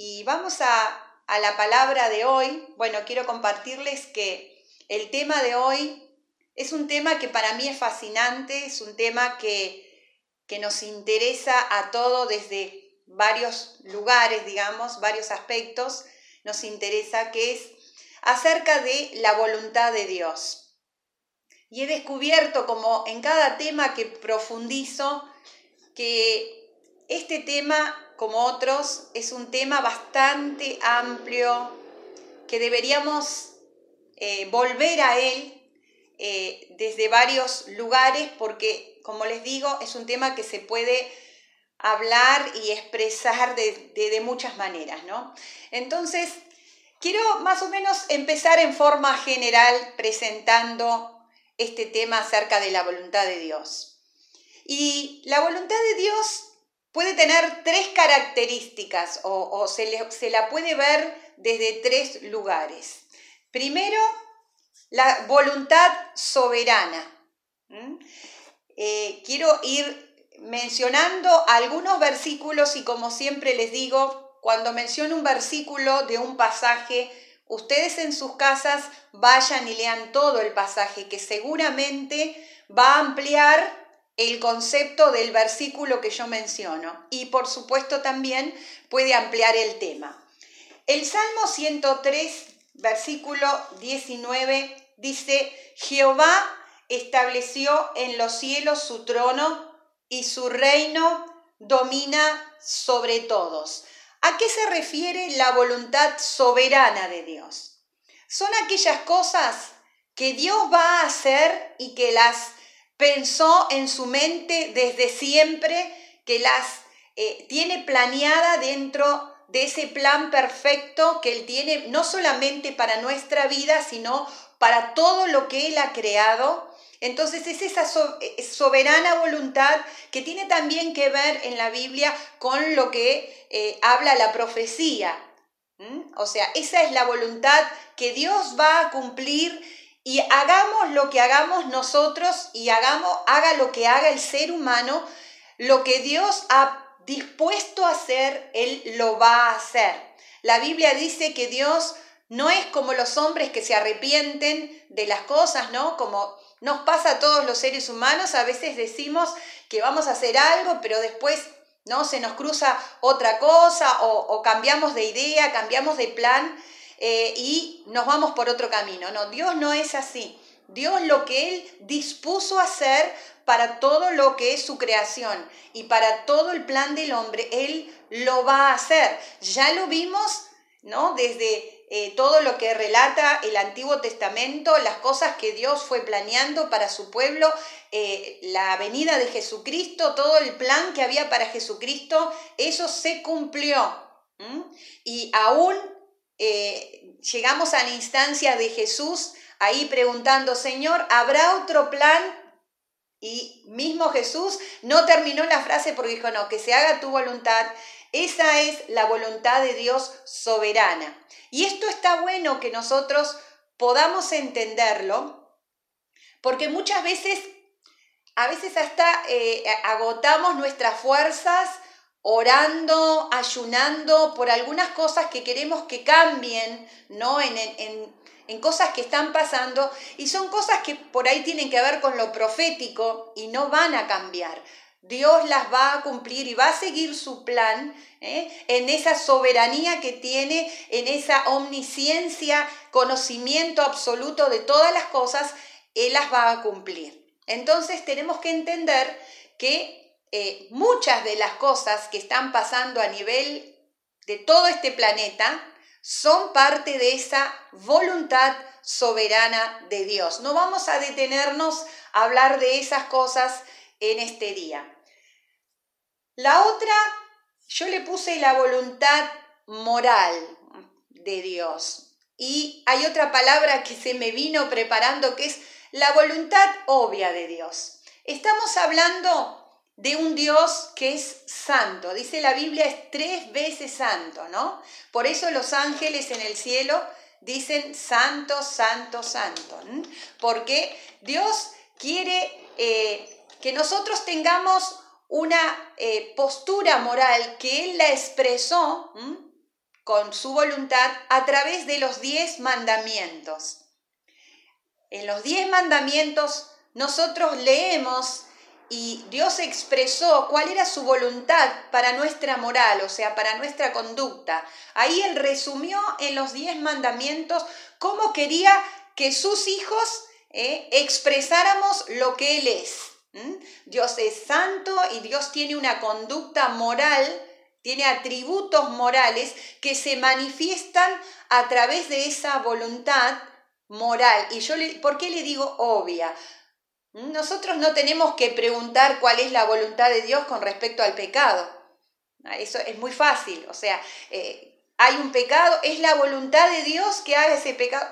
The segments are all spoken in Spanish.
Y vamos a, a la palabra de hoy. Bueno, quiero compartirles que el tema de hoy es un tema que para mí es fascinante, es un tema que, que nos interesa a todo desde varios lugares, digamos, varios aspectos, nos interesa, que es acerca de la voluntad de Dios. Y he descubierto, como en cada tema que profundizo, que este tema, como otros, es un tema bastante amplio, que deberíamos eh, volver a él eh, desde varios lugares porque, como les digo, es un tema que se puede hablar y expresar de, muchas maneras, ¿no? Entonces, quiero más o menos empezar en forma general presentando este tema acerca de la voluntad de Dios. Y la voluntad de Dios puede tener tres características o, se, se la puede ver desde tres lugares. Primero, la voluntad soberana. Eh, quiero ir mencionando algunos versículos y como siempre les digo, cuando menciono un versículo de un pasaje, ustedes en sus casas vayan y lean todo el pasaje, que seguramente va a ampliar el concepto del versículo que yo menciono y por supuesto también puede ampliar el tema. El Salmo 103 versículo 19 dice, Jehová estableció en los cielos su trono y su reino domina sobre todos. ¿A qué se refiere la voluntad soberana de Dios? Son aquellas cosas que Dios va a hacer y que las pensó en su mente desde siempre, que las eh, tiene planeada dentro de ese plan perfecto que Él tiene, no solamente para nuestra vida, sino para todo lo que Él ha creado. Entonces es esa eh, soberana voluntad que tiene también que ver en la Biblia con lo que eh, habla la profecía. O sea, esa es la voluntad que Dios va a cumplir y hagamos lo que hagamos nosotros y hagamos, haga lo que haga el ser humano, lo que Dios ha dispuesto a hacer, Él lo va a hacer. La Biblia dice que Dios no es como los hombres que se arrepienten de las cosas, ¿no? Como nos pasa a todos los seres humanos, a veces decimos que vamos a hacer algo, pero después ¿no? Se nos cruza otra cosa o, cambiamos de idea, cambiamos de plan eh, y nos vamos por otro camino. No, Dios no es así. Dios lo que Él dispuso hacer para todo lo que es su creación y para todo el plan del hombre, Él lo va a hacer. Ya lo vimos, ¿no? Desde eh, todo lo que relata el Antiguo Testamento, las cosas que Dios fue planeando para su pueblo, eh, la venida de Jesucristo, todo el plan que había para Jesucristo, eso se cumplió. Y aún eh, llegamos a la instancia de Jesús ahí preguntando, Señor, ¿habrá otro plan y mismo Jesús no terminó la frase porque dijo, no, que se haga tu voluntad. Esa es la voluntad de Dios soberana. Y esto está bueno que nosotros podamos entenderlo, porque muchas veces, a veces hasta eh, agotamos nuestras fuerzas orando, ayunando por algunas cosas que queremos que cambien, ¿no? En, en, en cosas que están pasando y son cosas que por ahí tienen que ver con lo profético y no van a cambiar. Dios las va a cumplir y va a seguir su plan ¿eh? en esa soberanía que tiene, en esa omnisciencia, conocimiento absoluto de todas las cosas, Él las va a cumplir. Entonces tenemos que entender que eh, muchas de las cosas que están pasando a nivel de todo este planeta, son parte de esa voluntad soberana de Dios. No vamos a detenernos a hablar de esas cosas en este día. La otra, yo le puse la voluntad moral de Dios. Y hay otra palabra que se me vino preparando que es la voluntad obvia de Dios. Estamos hablando de un Dios que es santo. Dice la Biblia es tres veces santo, ¿no? Por eso los ángeles en el cielo dicen santo, santo, santo. Porque Dios quiere eh, que nosotros tengamos una eh, postura moral que Él la expresó con su voluntad a través de los diez mandamientos. En los diez mandamientos nosotros leemos y Dios expresó cuál era su voluntad para nuestra moral, o sea, para nuestra conducta. Ahí Él resumió en los diez mandamientos cómo quería que sus hijos eh, expresáramos lo que Él es. Dios es santo y Dios tiene una conducta moral, tiene atributos morales que se manifiestan a través de esa voluntad moral. Y yo, le, ¿por qué le digo obvia? Nosotros no tenemos que preguntar cuál es la voluntad de Dios con respecto al pecado. Ah, eso es muy fácil. O sea, eh, hay un pecado, es la voluntad de Dios que haga ese pecado.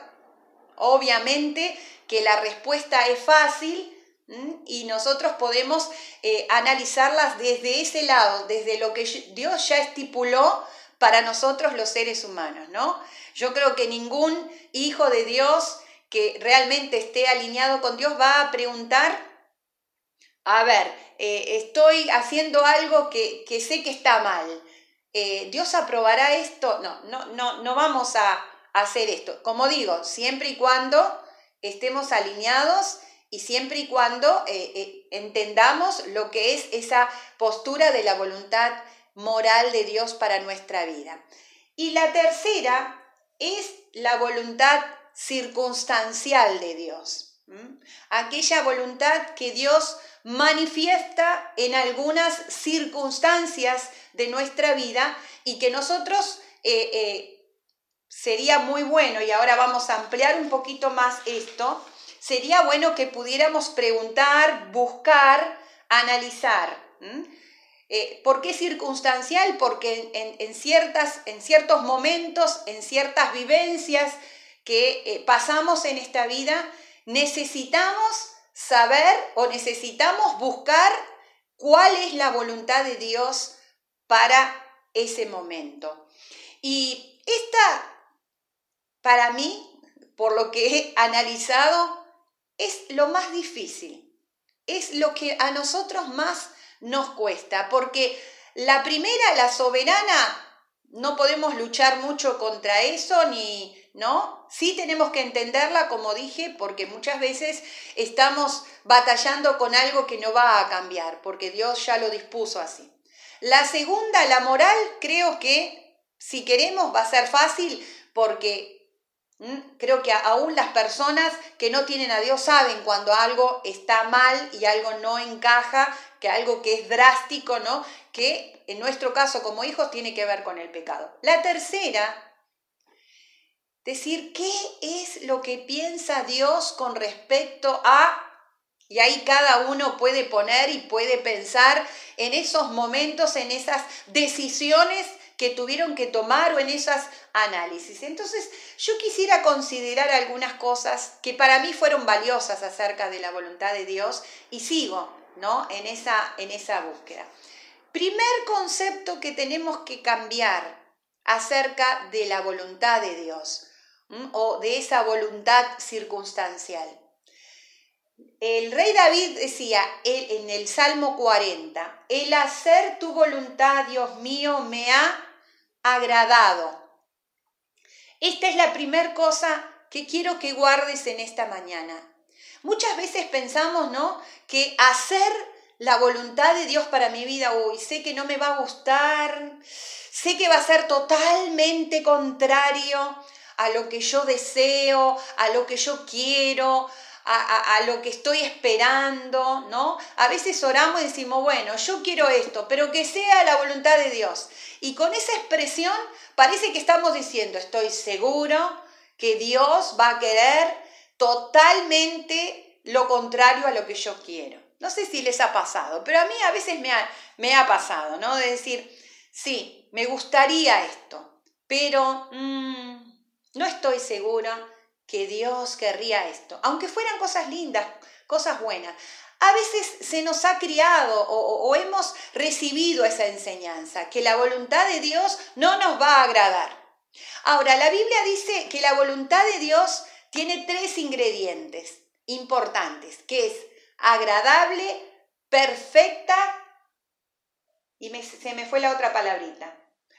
Obviamente que la respuesta es fácil y nosotros podemos eh, analizarlas desde ese lado, desde lo que Dios ya estipuló para nosotros los seres humanos, ¿no? Yo creo que ningún hijo de Dios que realmente esté alineado con Dios va a preguntar, a ver, eh, estoy haciendo algo que, sé que está mal. Eh, ¿Dios aprobará esto? No, no, no, no vamos a hacer esto. Como digo, siempre y cuando estemos alineados y siempre y cuando eh, entendamos lo que es esa postura de la voluntad moral de Dios para nuestra vida. Y la tercera es la voluntad circunstancial de Dios. Aquella voluntad que Dios manifiesta en algunas circunstancias de nuestra vida y que nosotros eh, eh, sería muy bueno, y ahora vamos a ampliar un poquito más esto, sería bueno que pudiéramos preguntar, buscar, analizar. Eh, ¿Por qué circunstancial? Porque en, ciertas, en ciertos momentos, en ciertas vivencias, que eh, pasamos en esta vida, necesitamos saber o necesitamos buscar cuál es la voluntad de Dios para ese momento. Y esta, para mí, por lo que he analizado, es lo más difícil, es lo que a nosotros más nos cuesta, porque la primera, la soberana, no podemos luchar mucho contra eso, ni, ¿no? Sí tenemos que entenderla, como dije, porque muchas veces estamos batallando con algo que no va a cambiar, porque Dios ya lo dispuso así. La segunda, la moral, creo que si queremos va a ser fácil porque creo que aún las personas que no tienen a Dios saben cuando algo está mal y algo no encaja, que algo que es drástico, ¿no? Que en nuestro caso como hijos tiene que ver con el pecado. La tercera decir qué es lo que piensa Dios con respecto a, y ahí cada uno puede poner y puede pensar en esos momentos, en esas decisiones que tuvieron que tomar o en esas análisis. Entonces, yo quisiera considerar algunas cosas que para mí fueron valiosas acerca de la voluntad de Dios y sigo, ¿no? En esa, en esa búsqueda. Primer concepto que tenemos que cambiar acerca de la voluntad de Dios o de esa voluntad circunstancial. El rey David decía en el Salmo 40, el hacer tu voluntad, Dios mío, me ha agradado. Esta es la primera cosa que quiero que guardes en esta mañana. Muchas veces pensamos, ¿no? Que hacer la voluntad de Dios para mi vida hoy, sé que no me va a gustar, sé que va a ser totalmente contrario a lo que yo deseo, a lo que yo quiero, a, lo que estoy esperando, ¿no? A veces oramos y decimos, bueno, yo quiero esto, pero que sea la voluntad de Dios. Y con esa expresión parece que estamos diciendo, estoy seguro que Dios va a querer totalmente lo contrario a lo que yo quiero. No sé si les ha pasado, pero a mí a veces me ha, me ha pasado, ¿no? De decir, sí, me gustaría esto, pero... Mm, no estoy segura que Dios querría esto, aunque fueran cosas lindas, cosas buenas. A veces se nos ha criado o, hemos recibido esa enseñanza, que la voluntad de Dios no nos va a agradar. Ahora, la Biblia dice que la voluntad de Dios tiene tres ingredientes importantes, que es agradable, perfecta y se me fue la otra palabrita.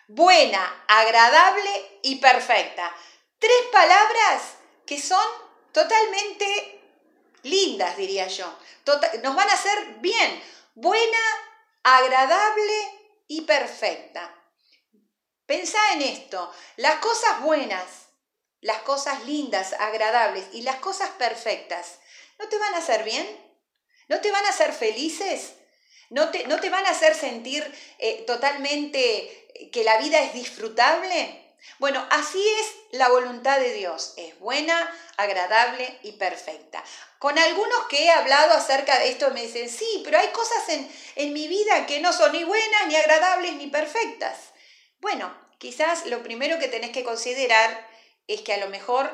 buena, agradable y perfecta. Tres palabras que son totalmente lindas, diría yo. Tota-, nos van a hacer bien. Buena, agradable y perfecta. Pensá en esto. Las cosas buenas, las cosas lindas, agradables y las cosas perfectas, ¿no te van a hacer bien? ¿No te van a hacer felices? ¿No te, no te van a hacer sentir eh, totalmente que la vida es disfrutable? Bueno, así es la voluntad de Dios. Es buena, agradable y perfecta. Con algunos que he hablado acerca de esto me dicen, sí, pero hay cosas en, en mi vida que no son ni buenas, ni agradables, ni perfectas. Bueno, quizás lo primero que tenés que considerar es que a lo mejor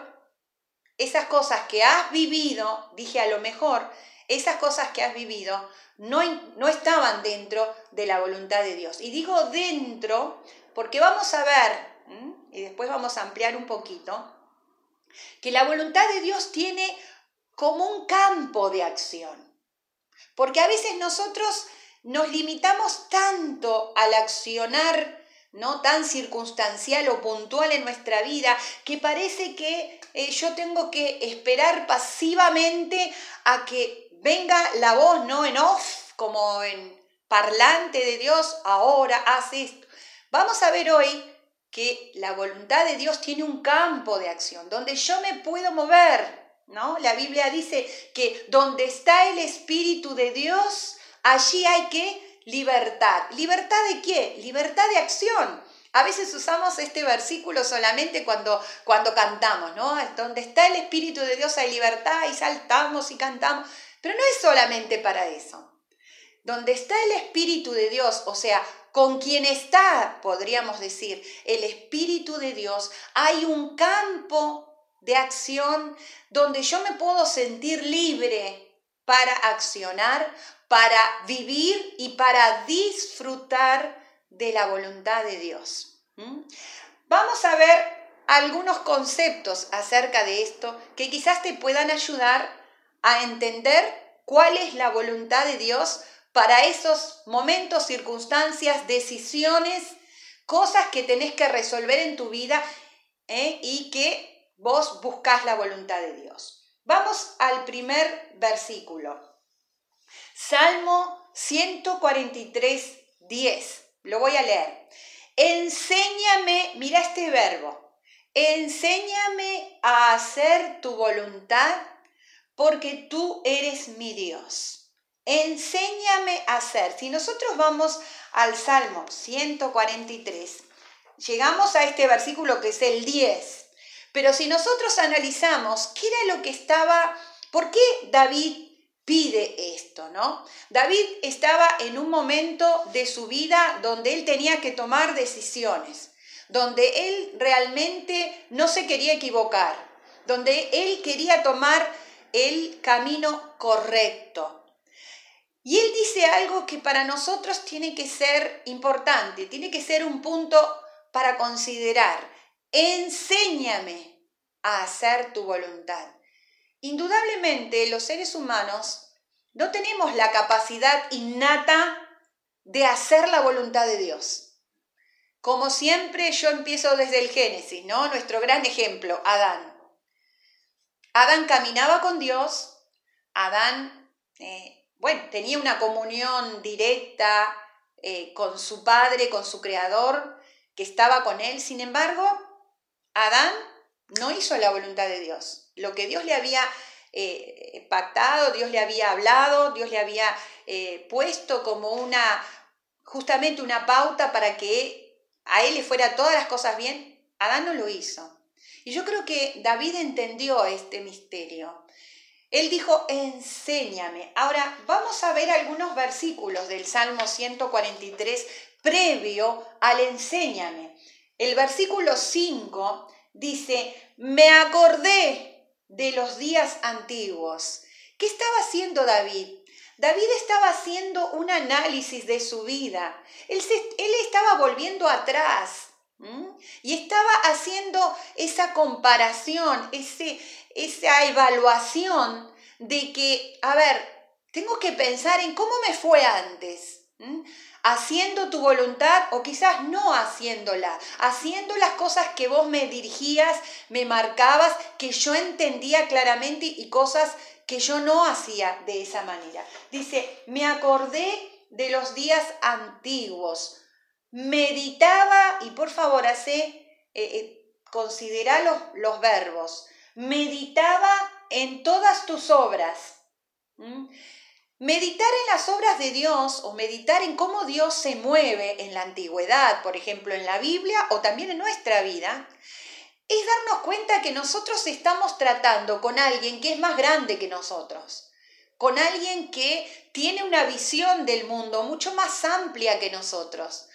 esas cosas que has vivido, dije a lo mejor, esas cosas que has vivido no, no estaban dentro de la voluntad de Dios. Y digo dentro porque vamos a ver y después vamos a ampliar un poquito, que la voluntad de Dios tiene como un campo de acción. Porque a veces nosotros nos limitamos tanto al accionar no tan circunstancial o puntual en nuestra vida que parece que eh, yo tengo que esperar pasivamente a que venga la voz no en off como en parlante de Dios ahora haz esto. Vamos a ver hoy que la voluntad de Dios tiene un campo de acción donde yo me puedo mover, ¿no? La Biblia dice que donde está el Espíritu de Dios, allí hay que libertad. ¿Libertad de qué? Libertad de acción. A veces usamos este versículo solamente cuando, cuando cantamos, ¿no? Donde está el Espíritu de Dios hay libertad y saltamos y cantamos. Pero no es solamente para eso. Donde está el Espíritu de Dios, o sea, con quien está, podríamos decir, el Espíritu de Dios, hay un campo de acción donde yo me puedo sentir libre para accionar, para vivir y para disfrutar de la voluntad de Dios. Vamos a ver algunos conceptos acerca de esto que quizás te puedan ayudar a entender cuál es la voluntad de Dios para esos momentos, circunstancias, decisiones, cosas que tenés que resolver en tu vida ¿eh? y que vos buscas la voluntad de Dios. Vamos al primer versículo. Salmo 143, 10. Lo voy a leer. Enséñame, mira este verbo, enséñame a hacer tu voluntad porque tú eres mi Dios. Enséñame a hacer. Si nosotros vamos al Salmo 143, llegamos a este versículo que es el 10. Pero si nosotros analizamos qué era lo que estaba, ¿por qué David pide esto, no? David estaba en un momento de su vida donde él tenía que tomar decisiones, donde él realmente no se quería equivocar, donde él quería tomar el camino correcto. Y él dice algo que para nosotros tiene que ser importante, tiene que ser un punto para considerar. Enséñame a hacer tu voluntad. Indudablemente los seres humanos no tenemos la capacidad innata de hacer la voluntad de Dios. Como siempre yo empiezo desde el Génesis, ¿no? Nuestro gran ejemplo, Adán. Adán caminaba con Dios, Adán eh, bueno, tenía una comunión directa eh, con su padre, con su creador, que estaba con él. Sin embargo, Adán no hizo la voluntad de Dios. Lo que Dios le había eh, pactado, Dios le había hablado, Dios le había eh, puesto como una, justamente una pauta para que a él le fuera todas las cosas bien, Adán no lo hizo. Y yo creo que David entendió este misterio. Él dijo, enséñame. Ahora vamos a ver algunos versículos del Salmo 143 previo al enséñame. El versículo 5 dice, me acordé de los días antiguos. ¿Qué estaba haciendo David? David estaba haciendo un análisis de su vida. Él, él estaba volviendo atrás. Y estaba haciendo esa comparación, ese, esa evaluación de que, a ver, tengo que pensar en cómo me fue antes. haciendo tu voluntad o quizás no haciéndola, haciendo las cosas que vos me dirigías, me marcabas, que yo entendía claramente y cosas que yo no hacía de esa manera. Dice, me acordé de los días antiguos, meditaba, y por favor, hace, eh, eh, considera los, los, verbos, meditaba en todas tus obras. Meditar en las obras de Dios o meditar en cómo Dios se mueve en la antigüedad, por ejemplo, en la Biblia o también en nuestra vida, es darnos cuenta que nosotros estamos tratando con alguien que es más grande que nosotros, con alguien que tiene una visión del mundo mucho más amplia que nosotros,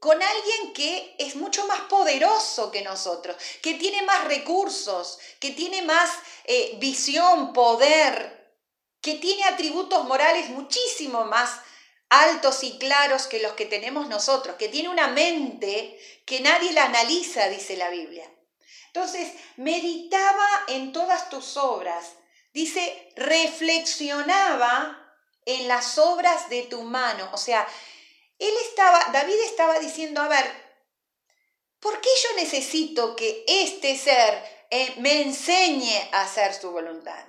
con alguien que es mucho más poderoso que nosotros, que tiene más recursos, que tiene más eh, visión, poder, que tiene atributos morales muchísimo más altos y claros que los que tenemos nosotros, que tiene una mente que nadie la analiza, dice la Biblia. Entonces, meditaba en todas tus obras, dice, reflexionaba en las obras de tu mano. O sea, él estaba, David estaba diciendo, a ver, ¿por qué yo necesito que este ser eh, me enseñe a hacer su voluntad?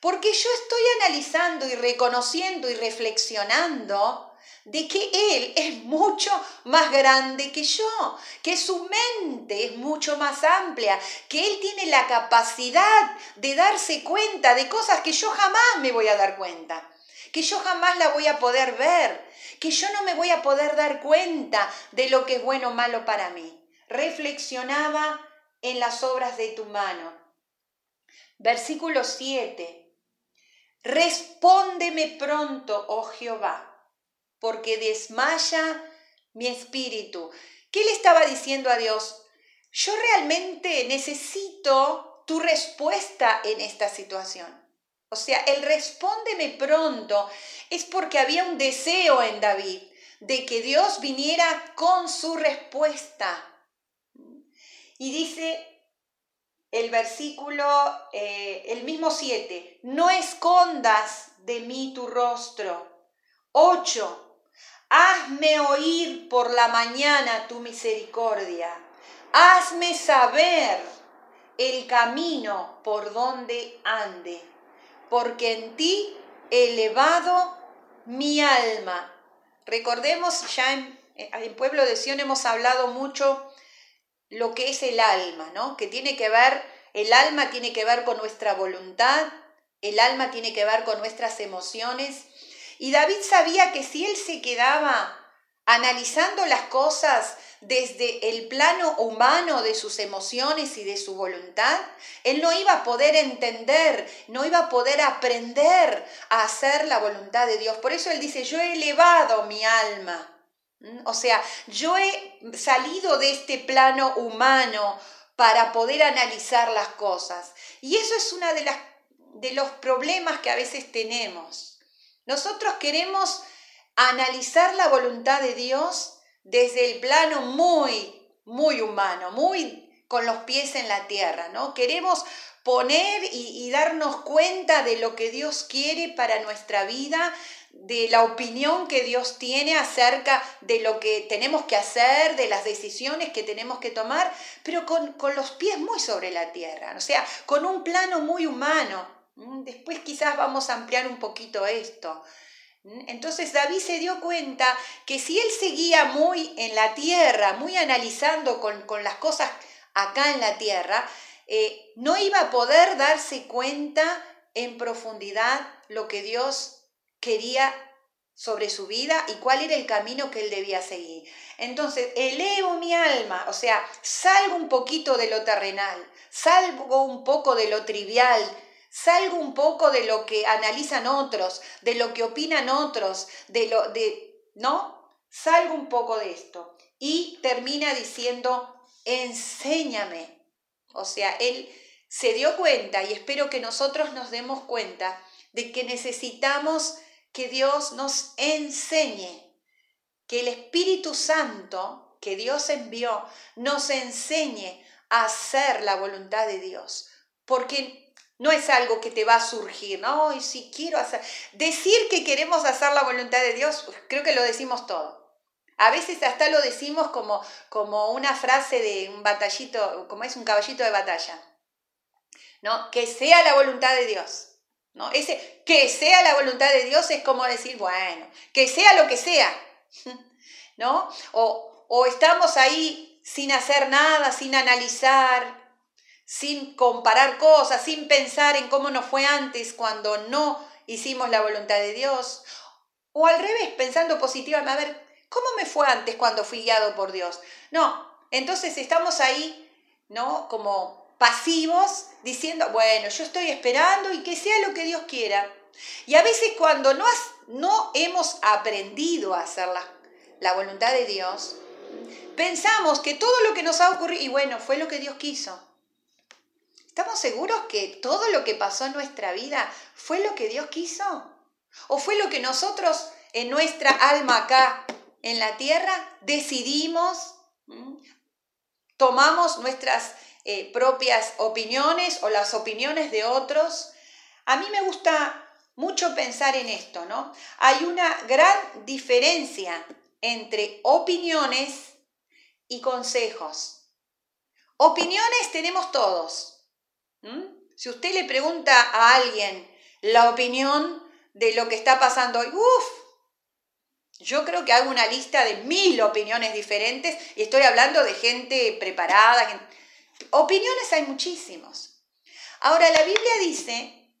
Porque yo estoy analizando y reconociendo y reflexionando de que Él es mucho más grande que yo, que su mente es mucho más amplia, que Él tiene la capacidad de darse cuenta de cosas que yo jamás me voy a dar cuenta, que yo jamás la voy a poder ver, que yo no me voy a poder dar cuenta de lo que es bueno o malo para mí. Reflexionaba en las obras de tu mano. Versículo 7. Respóndeme pronto, oh Jehová, porque desmaya mi espíritu. ¿Qué le estaba diciendo a Dios? Yo realmente necesito tu respuesta en esta situación. O sea, el respóndeme pronto es porque había un deseo en David de que Dios viniera con su respuesta. Y dice, el versículo, eh, el mismo 7, no escondas de mí tu rostro. 8, hazme oír por la mañana tu misericordia. Hazme saber el camino por donde ande, porque en ti he elevado mi alma. Recordemos, ya en, en Pueblo de Sion hemos hablado mucho lo que es el alma, ¿no? Que tiene que ver, el alma tiene que ver con nuestra voluntad, el alma tiene que ver con nuestras emociones. Y David sabía que si él se quedaba analizando las cosas desde el plano humano de sus emociones y de su voluntad, él no iba a poder entender, no iba a poder aprender a hacer la voluntad de Dios. Por eso él dice, yo he elevado mi alma o sea, yo he salido de este plano humano para poder analizar las cosas. Y eso es uno de, de los problemas que a veces tenemos. Nosotros queremos analizar la voluntad de Dios desde el plano muy, muy humano, muy con los pies en la tierra, ¿no? Queremos poner y, darnos cuenta de lo que Dios quiere para nuestra vida, de la opinión que Dios tiene acerca de lo que tenemos que hacer, de las decisiones que tenemos que tomar, pero con, los pies muy sobre la tierra, o sea, con un plano muy humano. Mm, después quizás vamos a ampliar un poquito esto. Entonces David se dio cuenta que si él seguía muy en la tierra, muy analizando con, las cosas acá en la tierra, eh, no iba a poder darse cuenta en profundidad lo que Dios quería sobre su vida y cuál era el camino que él debía seguir. Entonces, elevo mi alma, o sea, salgo un poquito de lo terrenal, salgo un poco de lo trivial, salgo un poco de lo que analizan otros, de lo que opinan otros, de lo de ¿no? Salgo un poco de esto y termina diciendo, "Enséñame." O sea, él se dio cuenta y espero que nosotros nos demos cuenta de que necesitamos que Dios nos enseñe, que el Espíritu Santo que Dios envió nos enseñe a hacer la voluntad de Dios. Porque No es algo que te va a surgir, ¿no? Y si quiero hacer. Decir que queremos hacer la voluntad de Dios, creo que lo decimos todo. A veces hasta lo decimos como, como una frase de un batallito, como es un caballito de batalla. ¿No? Que sea la voluntad de Dios. ¿No? Ese que sea la voluntad de Dios es como decir, bueno, que sea lo que sea. ¿No? O, o estamos ahí sin hacer nada, sin analizar, sin comparar cosas, sin pensar en cómo nos fue antes cuando no hicimos la voluntad de Dios. O al revés, pensando positivamente, a ver, ¿cómo me fue antes cuando fui guiado por Dios? No, entonces estamos ahí, ¿no? Como pasivos, diciendo, bueno, yo estoy esperando y que sea lo que Dios quiera. Y a veces cuando no, no hemos aprendido a hacer la, la voluntad de Dios, pensamos que todo lo que nos ha ocurrido, y bueno, fue lo que Dios quiso. ¿Estamos seguros que todo lo que pasó en nuestra vida fue lo que Dios quiso? ¿O fue lo que nosotros en nuestra alma acá en la tierra decidimos? ¿Tomamos nuestras eh, propias opiniones o las opiniones de otros? A mí me gusta mucho pensar en esto, ¿no? Hay una gran diferencia entre opiniones y consejos. Opiniones tenemos todos, ¿Mm? Si usted le pregunta a alguien la opinión de lo que está pasando hoy, uff, yo creo que hago una lista de mil opiniones diferentes y estoy hablando de gente preparada. Opiniones hay muchísimos. Ahora, la Biblia dice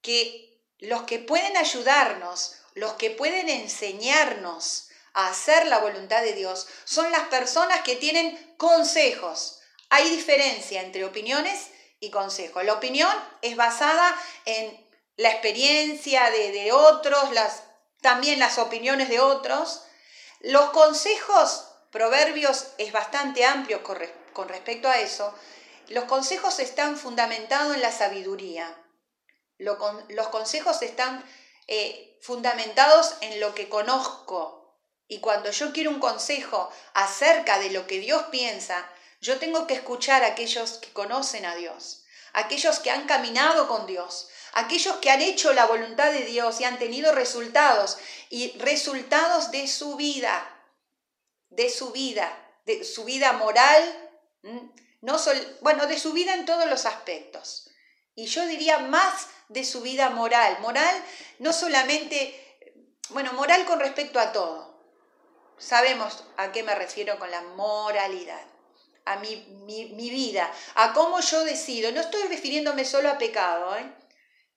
que los que pueden ayudarnos, los que pueden enseñarnos a hacer la voluntad de Dios, son las personas que tienen consejos. Hay diferencia entre opiniones y. La opinión es basada en la experiencia de, otros, las, también las opiniones de otros. Los consejos, proverbios es bastante amplio con, con respecto a eso. Los consejos están fundamentados en la sabiduría. los consejos están eh, fundamentados en lo que conozco. Y cuando yo quiero un consejo acerca de lo que Dios piensa, yo tengo que escuchar a aquellos que conocen a Dios, aquellos que han caminado con Dios, aquellos que han hecho la voluntad de Dios y han tenido resultados y resultados de su vida, de su vida, de su vida moral, no bueno, de su vida en todos los aspectos. Y yo diría más de su vida moral, moral no solamente, bueno, moral con respecto a todo. Sabemos a qué me refiero con la moralidad a mi, mi, vida, a cómo yo decido. No estoy refiriéndome solo a pecado. ¿eh?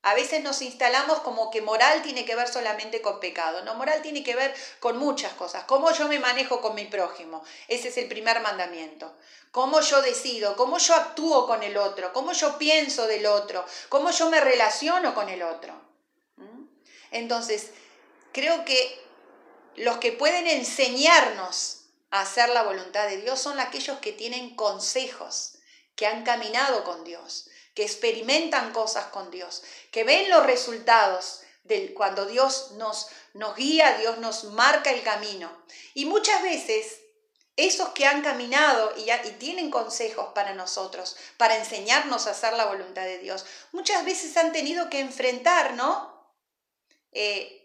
A veces nos instalamos como que moral tiene que ver solamente con pecado. No, moral tiene que ver con muchas cosas. Cómo yo me manejo con mi prójimo. Ese es el primer mandamiento. Cómo yo decido, cómo yo actúo con el otro, cómo yo pienso del otro, cómo yo me relaciono con el otro. ¿Mm? Entonces, creo que los que pueden enseñarnos hacer la voluntad de Dios son aquellos que tienen consejos, que han caminado con Dios, que experimentan cosas con Dios, que ven los resultados de cuando Dios nos, nos guía, Dios nos marca el camino. Y muchas veces esos que han caminado y, y, tienen consejos para nosotros, para enseñarnos a hacer la voluntad de Dios, muchas veces han tenido que enfrentar, ¿no? Eh,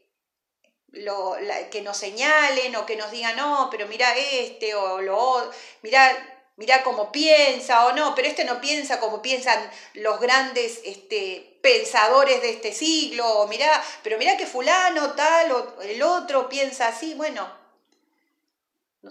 lo, que nos señalen o que nos digan, no, pero mira este o lo mira, mira cómo piensa o no, pero este no piensa como piensan los grandes este, pensadores de este siglo, o mira, pero mira que fulano tal o el otro piensa así, bueno,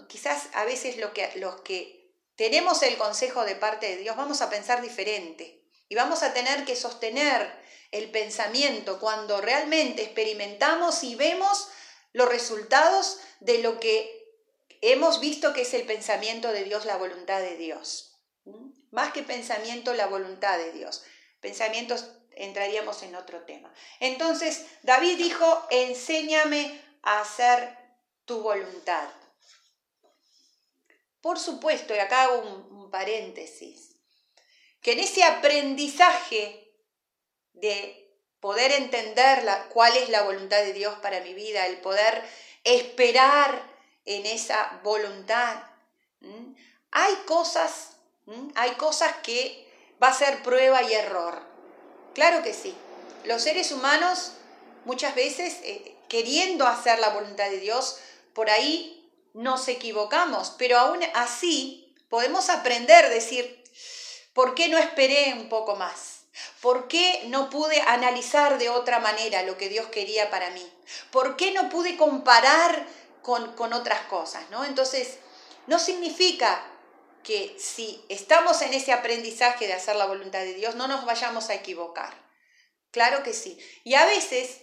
quizás a veces lo que, los que tenemos el consejo de parte de Dios vamos a pensar diferente y vamos a tener que sostener el pensamiento cuando realmente experimentamos y vemos los resultados de lo que hemos visto que es el pensamiento de Dios, la voluntad de Dios. Más que pensamiento, la voluntad de Dios. Pensamientos entraríamos en otro tema. Entonces, David dijo, enséñame a hacer tu voluntad. Por supuesto, y acá hago un, paréntesis, que en ese aprendizaje de poder entender cuál es la voluntad de Dios para mi vida, el poder esperar en esa voluntad. Hay cosas, hay cosas que va a ser prueba y error. Claro que sí. Los seres humanos muchas veces, eh, queriendo hacer la voluntad de Dios, por ahí nos equivocamos, pero aún así podemos aprender, decir, ¿por qué no esperé un poco más? ¿Por qué no pude analizar de otra manera lo que Dios quería para mí? ¿Por qué no pude comparar con, con otras cosas? ¿no? Entonces, no significa que si estamos en ese aprendizaje de hacer la voluntad de Dios, no nos vayamos a equivocar. Claro que sí. Y a veces,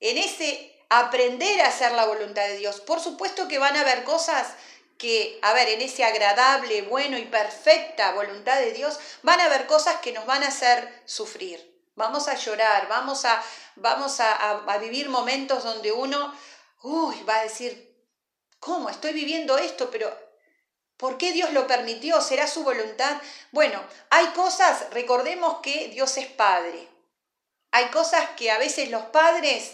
en ese aprender a hacer la voluntad de Dios, por supuesto que van a haber cosas que, a ver, en ese agradable, bueno y perfecta voluntad de Dios, van a haber cosas que nos van a hacer sufrir. Vamos a llorar, vamos a, vamos a, vivir momentos donde uno, uy, va a decir, ¿cómo? Estoy viviendo esto, pero ¿Por qué Dios lo permitió? ¿Será su voluntad? Bueno, hay cosas, recordemos que Dios es Padre. Hay cosas que a veces los padres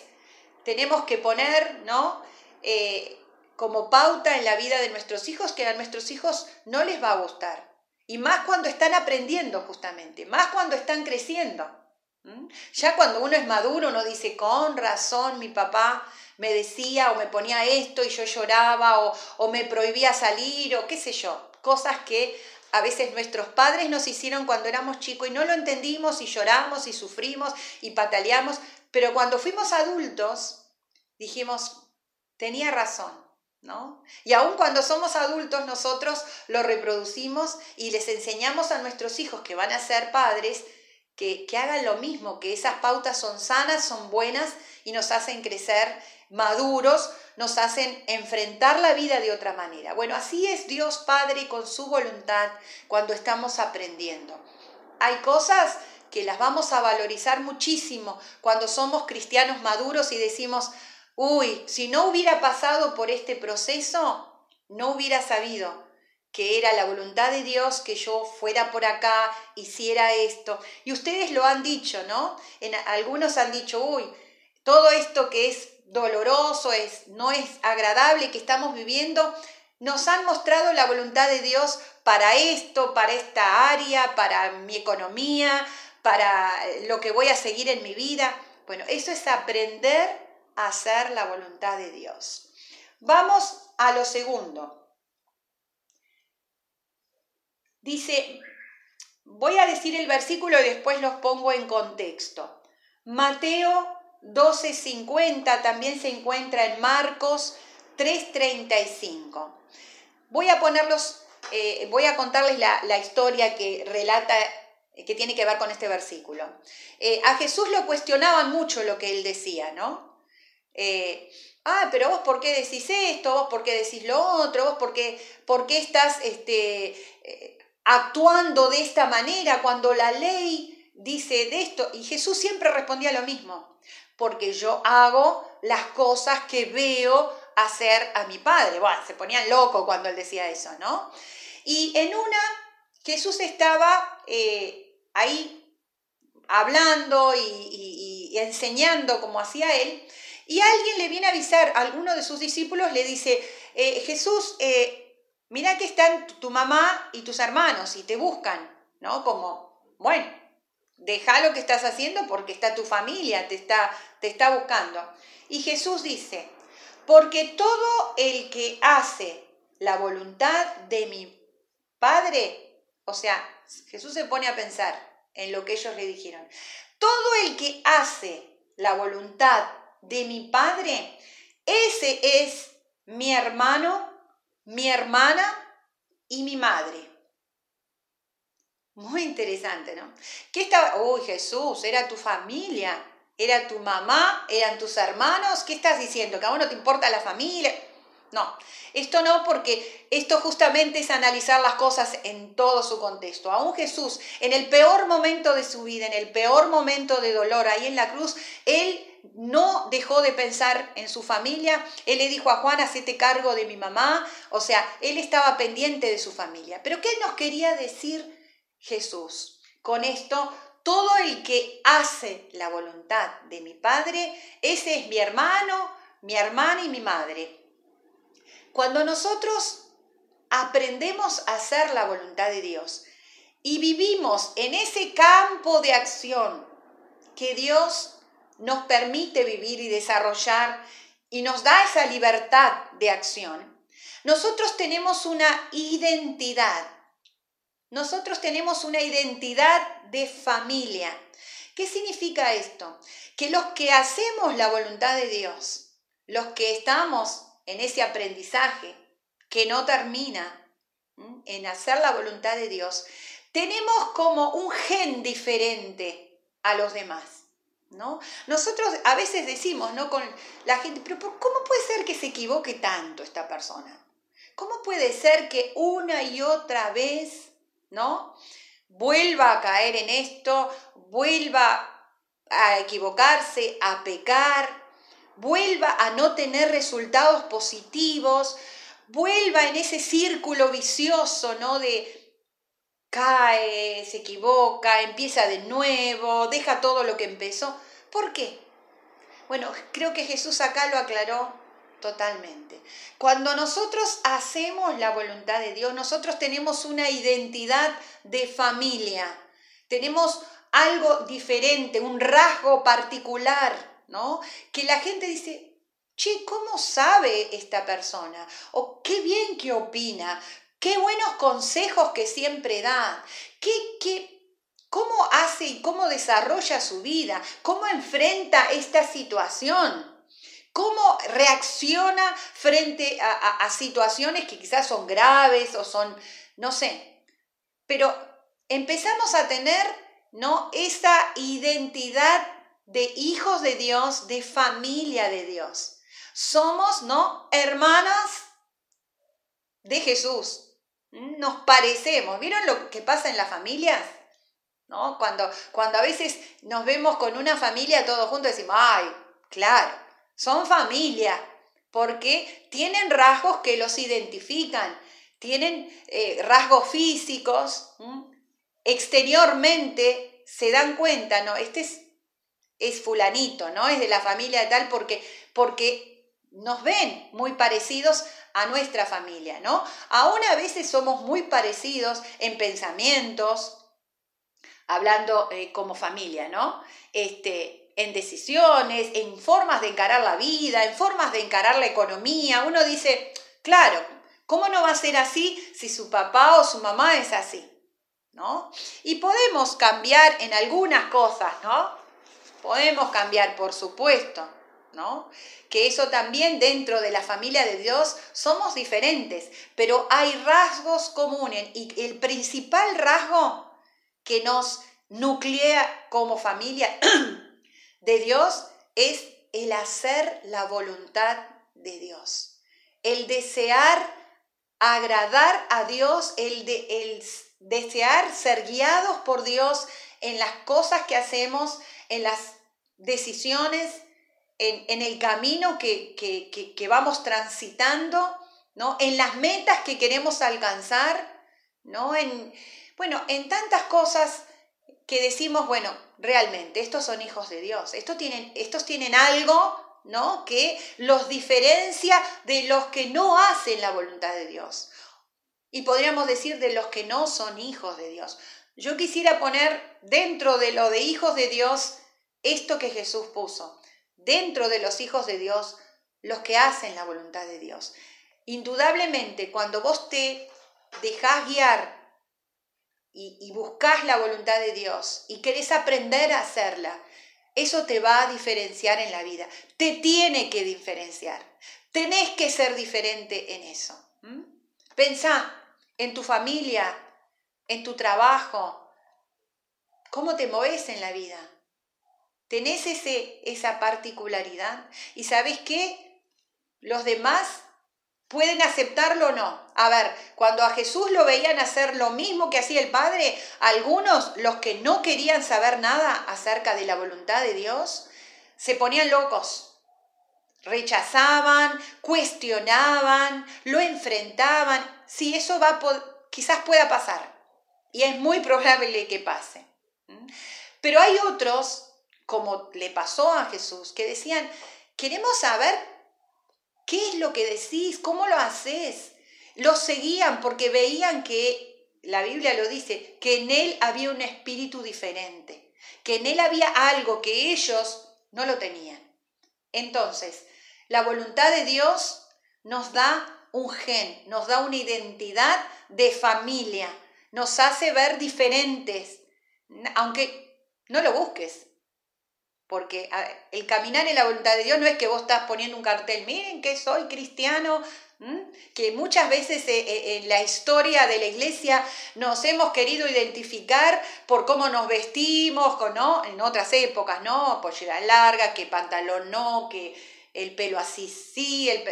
tenemos que poner, ¿no? Eh, como pauta en la vida de nuestros hijos que a nuestros hijos no les va a gustar. Y más cuando están aprendiendo justamente, más cuando están creciendo. Ya cuando uno es maduro, uno dice, con razón mi papá me decía o me ponía esto y yo lloraba o, o me prohibía salir o qué sé yo, cosas que a veces nuestros padres nos hicieron cuando éramos chicos y no lo entendimos y lloramos y sufrimos y pataleamos, pero cuando fuimos adultos dijimos, tenía razón, ¿no? Y aun cuando somos adultos nosotros lo reproducimos y les enseñamos a nuestros hijos que van a ser padres que, que hagan lo mismo, que esas pautas son sanas, son buenas y nos hacen crecer maduros, nos hacen enfrentar la vida de otra manera. Bueno, así es Dios Padre con su voluntad cuando estamos aprendiendo. Hay cosas que las vamos a valorizar muchísimo cuando somos cristianos maduros y decimos, uy, si no hubiera pasado por este proceso, no hubiera sabido que era la voluntad de Dios que yo fuera por acá, hiciera esto. Y ustedes lo han dicho, ¿no? En, algunos han dicho, uy, todo esto que es doloroso, es, no es agradable que estamos viviendo, nos han mostrado la voluntad de Dios para esto, para esta área, para mi economía, para lo que voy a seguir en mi vida. Bueno, eso es aprender hacer la voluntad de Dios. Vamos a lo segundo. Dice, voy a decir el versículo y después los pongo en contexto. Mateo 12.50 también se encuentra en Marcos 3.35. Voy a ponerlos, eh, voy a contarles la, historia que relata, que tiene que ver con este versículo. Eh, a Jesús lo cuestionaban mucho lo que él decía, ¿no? Eh, ah, pero vos por qué decís esto, vos por qué decís lo otro, vos por qué, por qué estás este, actuando de esta manera cuando la ley dice de esto. Y Jesús siempre respondía lo mismo porque yo hago las cosas que veo hacer a mi padre. Bueno, se ponían locos cuando él decía eso, ¿no? Y en una, Jesús estaba eh, ahí hablando y, enseñando como hacía él, y alguien le viene a avisar, alguno de sus discípulos le dice, eh, Jesús, eh, mira que están tu mamá y tus hermanos y te buscan, ¿no? Como, bueno, deja lo que estás haciendo porque está tu familia, te está, te está buscando. Y Jesús dice, porque todo el que hace la voluntad de mi Padre, o sea, Jesús se pone a pensar en lo que ellos le dijeron, todo el que hace la voluntad de mi Padre, ese es mi hermano, mi hermana y mi madre. Muy interesante, ¿no? ¿Qué estaba? Uy, Jesús, era tu familia, era tu mamá, eran tus hermanos. ¿Qué estás diciendo? ¿Que a vos no te importa la familia? No, esto no porque esto justamente es analizar las cosas en todo su contexto. Aún Jesús, en el peor momento de su vida, en el peor momento de dolor ahí en la cruz, él no dejó de pensar en su familia. Él le dijo a Juan, hacete cargo de mi mamá. O sea, él estaba pendiente de su familia. Pero ¿qué nos quería decir Jesús. Con esto, todo el que hace la voluntad de mi Padre, ese es mi hermano, mi hermana y mi madre. Cuando nosotros aprendemos a hacer la voluntad de Dios y vivimos en ese campo de acción que Dios nos permite vivir y desarrollar y nos da esa libertad de acción, nosotros tenemos una identidad. Nosotros tenemos una identidad de familia. ¿Qué significa esto? Que los que hacemos la voluntad de Dios, los que estamos en ese aprendizaje que no termina en hacer la voluntad de Dios, tenemos como un gen diferente a los demás. ¿No? Nosotros a veces decimos, ¿no? Con la gente, pero ¿cómo puede ser que se equivoque tanto esta persona? ¿Cómo puede ser que una y otra vez, ¿no? Vuelva a caer en esto, vuelva a equivocarse, a pecar, vuelva a no tener resultados positivos, vuelva en ese círculo vicioso, ¿no? De cae, se equivoca, empieza de nuevo, deja todo lo que empezó. ¿Por qué? Bueno, creo que Jesús acá lo aclaró Totalmente. Cuando nosotros hacemos la voluntad de Dios, nosotros tenemos una identidad de familia, tenemos algo diferente, un rasgo particular, ¿no? Que la gente dice, che, ¿cómo sabe esta persona? O qué bien que opina, qué buenos consejos que siempre da, qué, qué, cómo hace y cómo desarrolla su vida, cómo enfrenta esta situación cómo reacciona frente a, situaciones que quizás son graves o son, no sé, pero empezamos a tener, ¿no? Esa identidad de hijos de Dios, de familia de Dios. Somos, ¿no? Hermanas de Jesús. Nos parecemos. ¿Vieron lo que pasa en las familias? ¿No? Cuando, cuando a veces nos vemos con una familia todos juntos decimos, ay, claro, son familia, porque tienen rasgos que los identifican, tienen eh, rasgos físicos, exteriormente se dan cuenta, ¿no? Este es, es fulanito, ¿no? Es de la familia de tal porque, porque nos ven muy parecidos a nuestra familia, ¿no? Aún a veces somos muy parecidos en pensamientos, hablando eh, como familia, ¿no? Este, en decisiones, en formas de encarar la vida, en formas de encarar la economía. Uno dice, claro, ¿cómo no va a ser así si su papá o su mamá es así? ¿No? Y podemos cambiar en algunas cosas, ¿no? Podemos cambiar, por supuesto, ¿no? Que eso también dentro de la familia de Dios somos diferentes, pero hay rasgos comunes y el principal rasgo que nos nuclea como familia de Dios es el hacer la voluntad de Dios, el desear agradar a Dios, el, de, el desear ser guiados por Dios en las cosas que hacemos, en las decisiones, en, el camino que, que, vamos transitando, ¿no? en las metas que queremos alcanzar, ¿no? en, bueno, en tantas cosas que decimos, bueno, realmente, estos son hijos de Dios, estos tienen, estos tienen algo, ¿no? Que los diferencia de los que no hacen la voluntad de Dios. Y podríamos decir de los que no son hijos de Dios. Yo quisiera poner dentro de lo de hijos de Dios esto que Jesús puso. Dentro de los hijos de Dios, los que hacen la voluntad de Dios. Indudablemente, cuando vos te dejás guiar y, buscas la voluntad de Dios y querés aprender a hacerla, eso te va a diferenciar en la vida. Te tiene que diferenciar. Tenés que ser diferente en eso. Pensá en tu familia, en tu trabajo, cómo te moves en la vida. ¿Tenés ese, esa particularidad? ¿Y sabes qué? Los demás ¿Pueden aceptarlo o no? A ver, cuando a Jesús lo veían hacer lo mismo que hacía el Padre, algunos, los que no querían saber nada acerca de la voluntad de Dios, se ponían locos, rechazaban, cuestionaban, lo enfrentaban. Si eso va, quizás pueda pasar, y es muy probable que pase. Pero hay otros, como le pasó a Jesús, que decían, queremos saber ¿Qué es lo que decís? ¿Cómo lo haces? Los seguían porque veían que, la Biblia lo dice, que en él había un espíritu diferente. que en Él había algo que ellos no lo tenían. Entonces, la voluntad de Dios nos da un gen, nos da una identidad de familia, nos hace ver diferentes, aunque no lo busques. Porque el caminar en la voluntad de Dios no es que vos estás poniendo un cartel, miren que soy cristiano, que muchas veces eh, eh, en la historia de la iglesia nos hemos querido identificar por cómo nos vestimos, ¿no? En otras épocas, ¿no? Pollera larga, que pantalón no, que el pelo así sí, el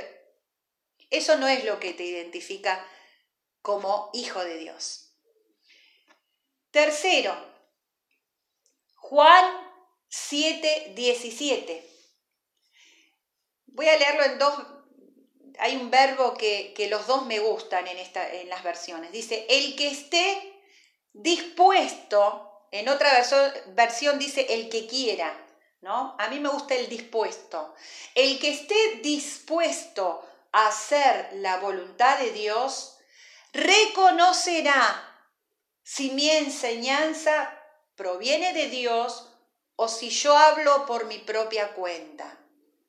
eso no es lo que te identifica como hijo de Dios. Tercero, Juan 7, 17. Voy a leerlo en dos, hay un verbo que, los dos me gustan en, esta, en las versiones. Dice, el que esté dispuesto, en otra versión, versión dice el que quiera, ¿no? A mí me gusta el dispuesto. El que esté dispuesto hacer la voluntad de Dios, reconocerá si mi enseñanza proviene de Dios o si yo hablo por mi propia cuenta.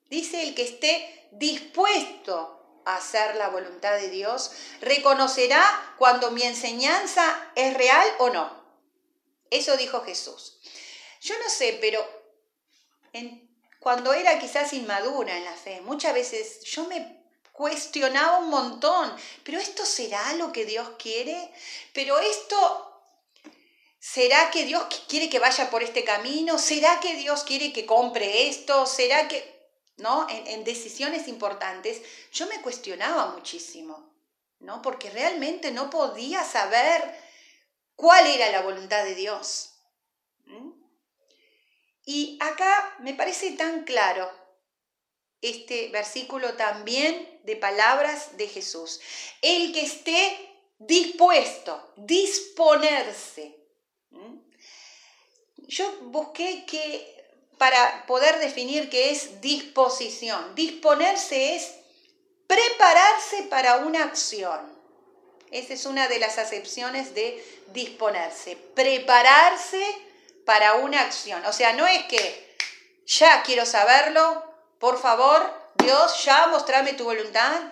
Dice el que esté dispuesto a hacer la voluntad de Dios, reconocerá cuando mi enseñanza es real o no. Eso dijo Jesús. Yo no sé, pero cuando era quizás inmadura en la fe, muchas veces yo me cuestionaba un montón, pero esto será lo que Dios quiere, pero esto ¿Será que Dios quiere que vaya por este camino? ¿Será que Dios quiere que compre esto? ¿Será que, no? En, decisiones importantes, yo me cuestionaba muchísimo, ¿no? Porque realmente no podía saber cuál era la voluntad de Dios. Y acá me parece tan claro este versículo también de palabras de Jesús. El que esté dispuesto, disponerse. Yo busqué que para poder definir qué es disposición. Disponerse es prepararse para una acción. Esa es una de las acepciones de disponerse. Prepararse para una acción. O sea, no es que ya quiero saberlo, por favor, Dios, ya mostrame tu voluntad,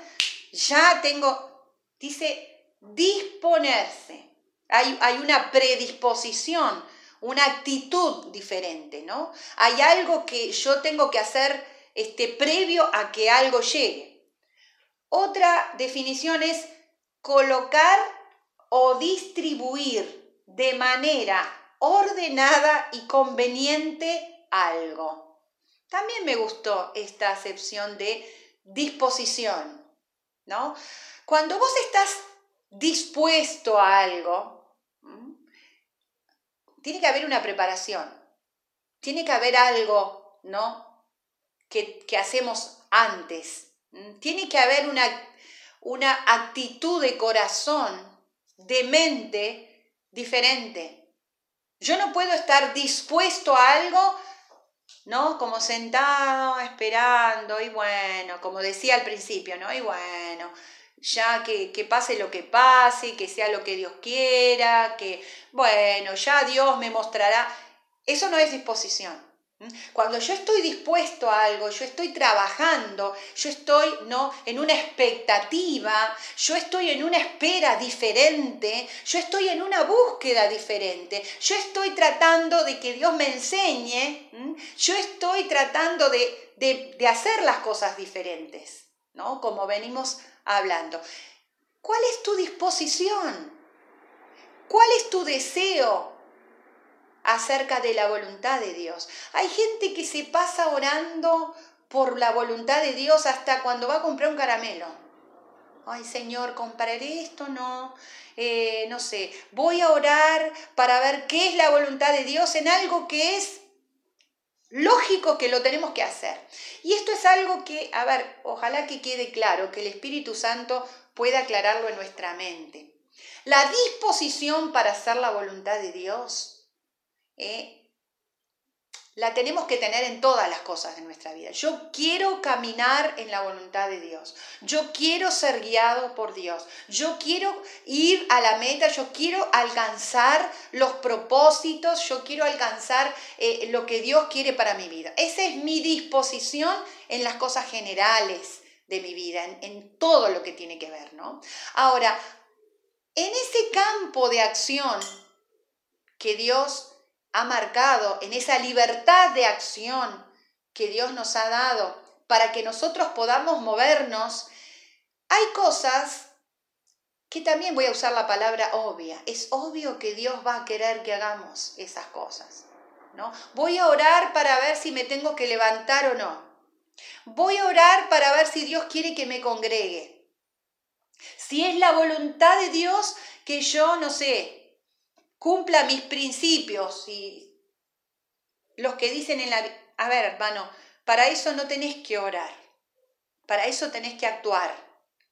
ya tengo, dice, disponerse. Hay, hay una predisposición, una actitud diferente, ¿no? Hay algo que yo tengo que hacer este, previo a que algo llegue. Otra definición es colocar o distribuir de manera ordenada y conveniente algo. También me gustó esta acepción de disposición, ¿no? Cuando vos estás dispuesto a algo, tiene que haber una preparación, tiene que haber algo, ¿no? Que, hacemos antes, tiene que haber una, una actitud de corazón, de mente diferente. Yo no puedo estar dispuesto a algo ¿no? Como sentado, esperando, y bueno, como decía al principio, ¿no? Y bueno, ya que, que, pase lo que pase, que sea lo que Dios quiera, que, bueno, ya Dios me mostrará. Eso no es disposición. Cuando yo estoy dispuesto a algo, yo estoy trabajando, yo estoy ¿no? en una expectativa, yo estoy en una espera diferente, yo estoy en una búsqueda diferente, yo estoy tratando de que Dios me enseñe, yo estoy tratando de, de, de hacer las cosas diferentes, ¿no? como venimos hablando. ¿Cuál es tu disposición? ¿Cuál es tu deseo acerca de la voluntad de Dios. Hay gente que se pasa orando por la voluntad de Dios hasta cuando va a comprar un caramelo. Ay Señor, compraré esto, no, eh, no sé, voy a orar para ver qué es la voluntad de Dios en algo que es lógico que lo tenemos que hacer. Y esto es algo que, a ver, ojalá que quede claro, que el Espíritu Santo pueda aclararlo en nuestra mente. La disposición para hacer la voluntad de Dios ¿eh? La tenemos que tener en todas las cosas de nuestra vida. Yo quiero caminar en la voluntad de Dios. Yo quiero ser guiado por Dios. Yo quiero ir a la meta. Yo quiero alcanzar los propósitos. Yo quiero alcanzar eh, lo que Dios quiere para mi vida. Esa es mi disposición en las cosas generales de mi vida, en, en todo lo que tiene que ver, ¿no? Ahora, en ese campo de acción que Dios ha marcado, en esa libertad de acción que Dios nos ha dado para que nosotros podamos movernos, hay cosas que también voy a usar la palabra obvia. Es obvio que Dios va a querer que hagamos esas cosas. ¿no? Voy a orar para ver si me tengo que levantar o no. Voy a orar para ver si Dios quiere que me congregue. Si es la voluntad de Dios que yo, no sé, cumpla mis principios y los que dicen en la... A ver, hermano, para eso no tenés que orar, para eso tenés que actuar,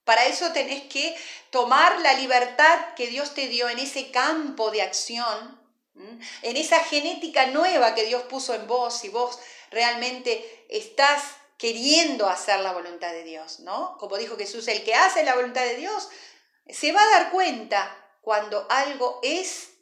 para eso tenés que tomar la libertad que Dios te dio en ese campo de acción, en esa genética nueva que Dios puso en vos y vos realmente estás queriendo hacer la voluntad de Dios, ¿no? Como dijo Jesús, el que hace la voluntad de Dios se va a dar cuenta cuando algo es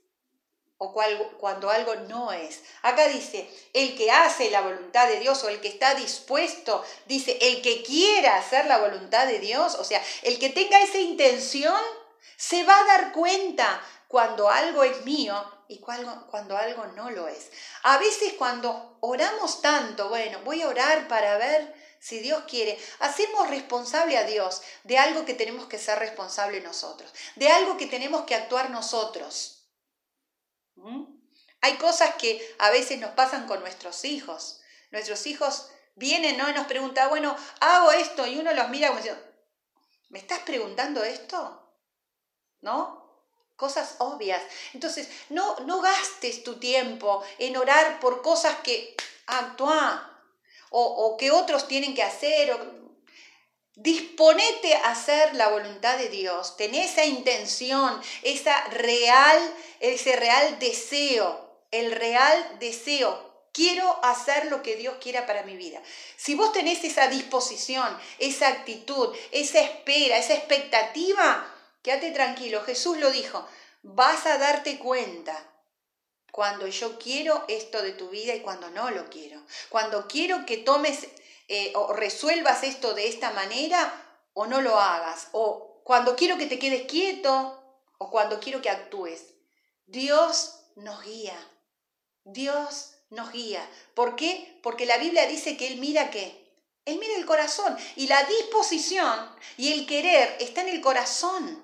o cuando algo no es. Acá dice, el que hace la voluntad de Dios o el que está dispuesto, dice, el que quiera hacer la voluntad de Dios, o sea, el que tenga esa intención, se va a dar cuenta cuando algo es mío y cuando algo no lo es. A veces cuando oramos tanto, bueno, voy a orar para ver si Dios quiere, hacemos responsable a Dios de algo que tenemos que ser responsable nosotros, de algo que tenemos que actuar nosotros. ¿Mm? Hay cosas que a veces nos pasan con nuestros hijos. Nuestros hijos vienen ¿no? y nos preguntan, bueno, hago esto y uno los mira como diciendo, ¿me estás preguntando esto? ¿No? Cosas obvias. Entonces, no, no gastes tu tiempo en orar por cosas que actúan o, o que otros tienen que hacer. O, Disponete a hacer la voluntad de Dios, ten esa intención, esa real, ese real deseo, el real deseo. Quiero hacer lo que Dios quiera para mi vida. Si vos tenés esa disposición, esa actitud, esa espera, esa expectativa, quédate tranquilo. Jesús lo dijo, vas a darte cuenta cuando yo quiero esto de tu vida y cuando no lo quiero. Cuando quiero que tomes eh, o resuelvas esto de esta manera o no lo hagas, o cuando quiero que te quedes quieto o cuando quiero que actúes. Dios nos guía, Dios nos guía. ¿Por qué? Porque la Biblia dice que Él mira qué? Él mira el corazón y la disposición y el querer está en el corazón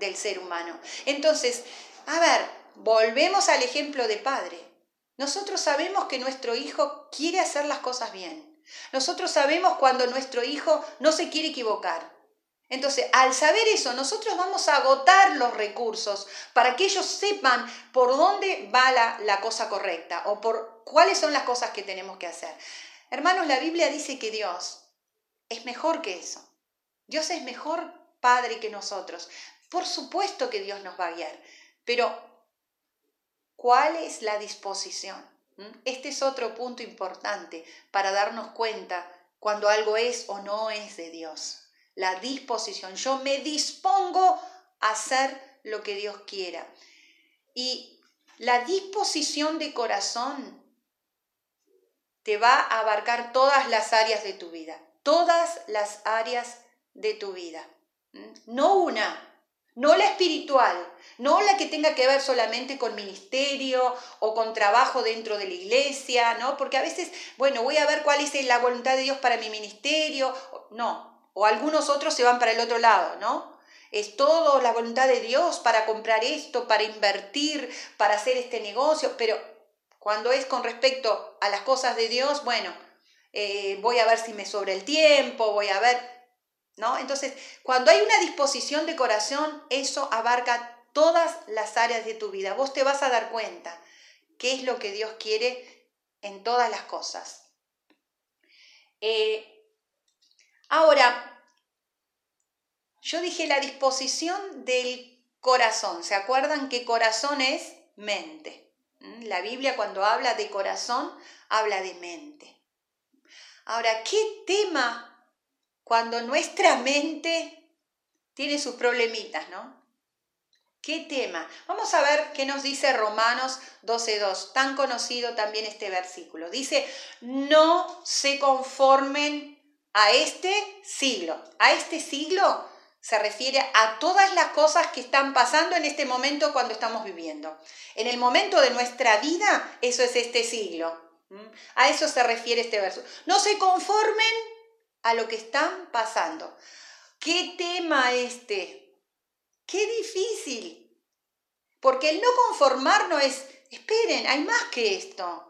del ser humano. Entonces, a ver, volvemos al ejemplo de padre. Nosotros sabemos que nuestro hijo quiere hacer las cosas bien. Nosotros sabemos cuando nuestro hijo no se quiere equivocar. Entonces, al saber eso, nosotros vamos a agotar los recursos para que ellos sepan por dónde va la, cosa correcta o por cuáles son las cosas que tenemos que hacer. Hermanos, la Biblia dice que Dios es mejor que eso. Dios es mejor Padre que nosotros. Por supuesto que Dios nos va a guiar, pero ¿cuál es la disposición? Este es otro punto importante para darnos cuenta cuando algo es o no es de Dios. La disposición. Yo me dispongo a hacer lo que Dios quiera. Y la disposición de corazón te va a abarcar todas las áreas de tu vida. Todas las áreas de tu vida. No una, no la espiritual, no la que tenga que ver solamente con ministerio o con trabajo dentro de la iglesia, ¿no? Porque a veces, bueno, voy a ver cuál es la voluntad de Dios para mi ministerio, no, o algunos otros se van para el otro lado, ¿no? Es todo la voluntad de Dios para comprar esto, para invertir, para hacer este negocio, pero cuando es con respecto a las cosas de Dios, bueno, eh, voy a ver si me sobra el tiempo, voy a ver, ¿no? Entonces, cuando hay una disposición de corazón, eso abarca todas las áreas de tu vida. Vos te vas a dar cuenta qué es lo que Dios quiere en todas las cosas. Eh, ahora, yo dije la disposición del corazón. ¿Se acuerdan que corazón es mente? ¿Mm? La Biblia cuando habla de corazón, habla de mente. Ahora, ¿qué tema cuando nuestra mente tiene sus problemitas, no? ¿Qué tema? Vamos a ver qué nos dice Romanos 12.2, tan conocido también este versículo. Dice, no se conformen a este siglo. A este siglo se refiere a todas las cosas que están pasando en este momento cuando estamos viviendo. En el momento de nuestra vida, eso es este siglo. A eso se refiere este verso. No se conformen a lo que están pasando. ¿Qué tema este? Qué difícil. Porque el no conformarnos es, esperen, hay más que esto.